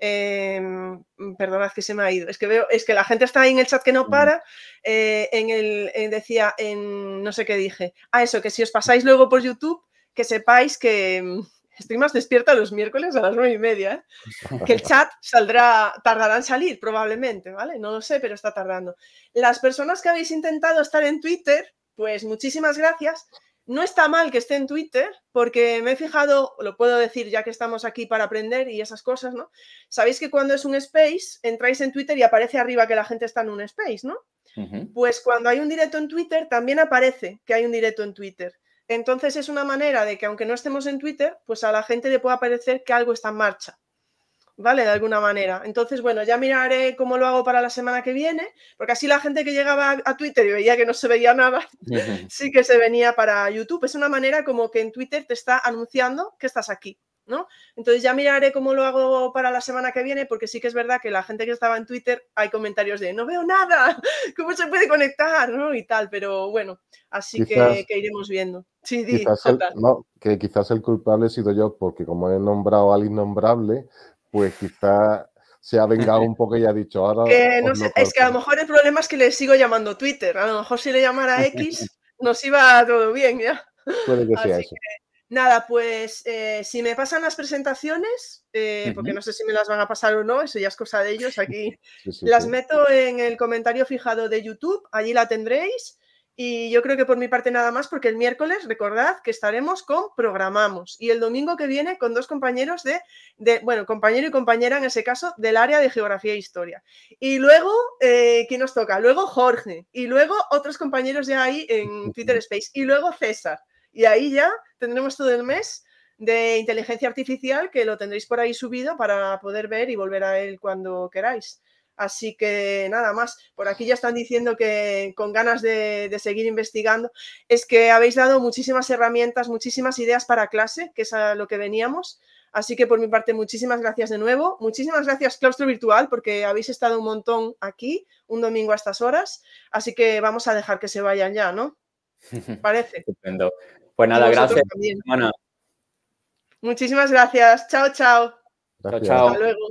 Em, perdonad que se me ha ido. Es que veo, es que la gente está ahí en el chat que no para. Eh, en el decía, en no sé qué dije. Ah, eso, que si os pasáis luego por YouTube, que sepáis que mm, estoy más despierta los miércoles a las nueve y media, ¿eh? que el chat saldrá, tardará en salir probablemente, ¿vale? No lo sé, pero está tardando. Las personas que habéis intentado estar en Twitter, pues muchísimas gracias. No está mal que esté en Twitter, porque me he fijado, lo puedo decir ya que estamos aquí para aprender y esas cosas, ¿no? Sabéis que cuando es un space, entráis en Twitter y aparece arriba que la gente está en un space, ¿no? Pues cuando hay un directo en Twitter, también aparece que hay un directo en Twitter. Entonces es una manera de que aunque no estemos en Twitter, pues a la gente le pueda parecer que algo está en marcha. ¿Vale? De alguna manera. Entonces, bueno, ya miraré cómo lo hago para la semana que viene, porque así la gente que llegaba a Twitter y veía que no se veía nada, [LAUGHS] sí que se venía para YouTube. Es una manera como que en Twitter te está anunciando que estás aquí. ¿No? Entonces ya miraré cómo lo hago para la semana que viene, porque sí que es verdad que la gente que estaba en Twitter hay comentarios de no veo nada, [LAUGHS] ¿cómo se puede conectar? ¿no? Y tal, pero bueno, así que, iremos viendo. Sí, quizás el, no, que quizás el culpable he sido yo, porque como he nombrado al innombrable, pues quizás se ha vengado un poco y ha dicho ahora. [LAUGHS] es que a lo mejor el problema es que le sigo llamando Twitter. A lo mejor si le llamara [LAUGHS] X nos iba todo bien ya. Puede que sea eso. Nada, pues eh, si me pasan las presentaciones, eh, porque no sé si me las van a pasar o no, eso ya es cosa de ellos, [LAUGHS] aquí las meto en el comentario fijado de YouTube, allí la tendréis. Y yo creo que por mi parte nada más, porque el miércoles, recordad que estaremos con Programamos y el domingo que viene con dos compañeros de, de bueno, compañero y compañera en ese caso, del área de Geografía e Historia. Y luego, eh, ¿quién nos toca? Luego Jorge y luego otros compañeros de ahí en [LAUGHS] Twitter Space y luego César. Y ahí ya tendremos todo el mes de inteligencia artificial que lo tendréis por ahí subido para poder ver y volver a él cuando queráis. Así que nada más, por aquí ya están diciendo que con ganas de, seguir investigando, es que habéis dado muchísimas herramientas, muchísimas ideas para clase, que es a lo que veníamos. Así que por mi parte, muchísimas gracias de nuevo. Muchísimas gracias, Claustro Virtual, porque habéis estado un montón aquí, un domingo a estas horas. Así que vamos a dejar que se vayan ya, ¿no? [LAUGHS] Parece. Estupendo. Pues nada, gracias. Muchísimas gracias. Chao, chao. Chao, chao. Hasta luego.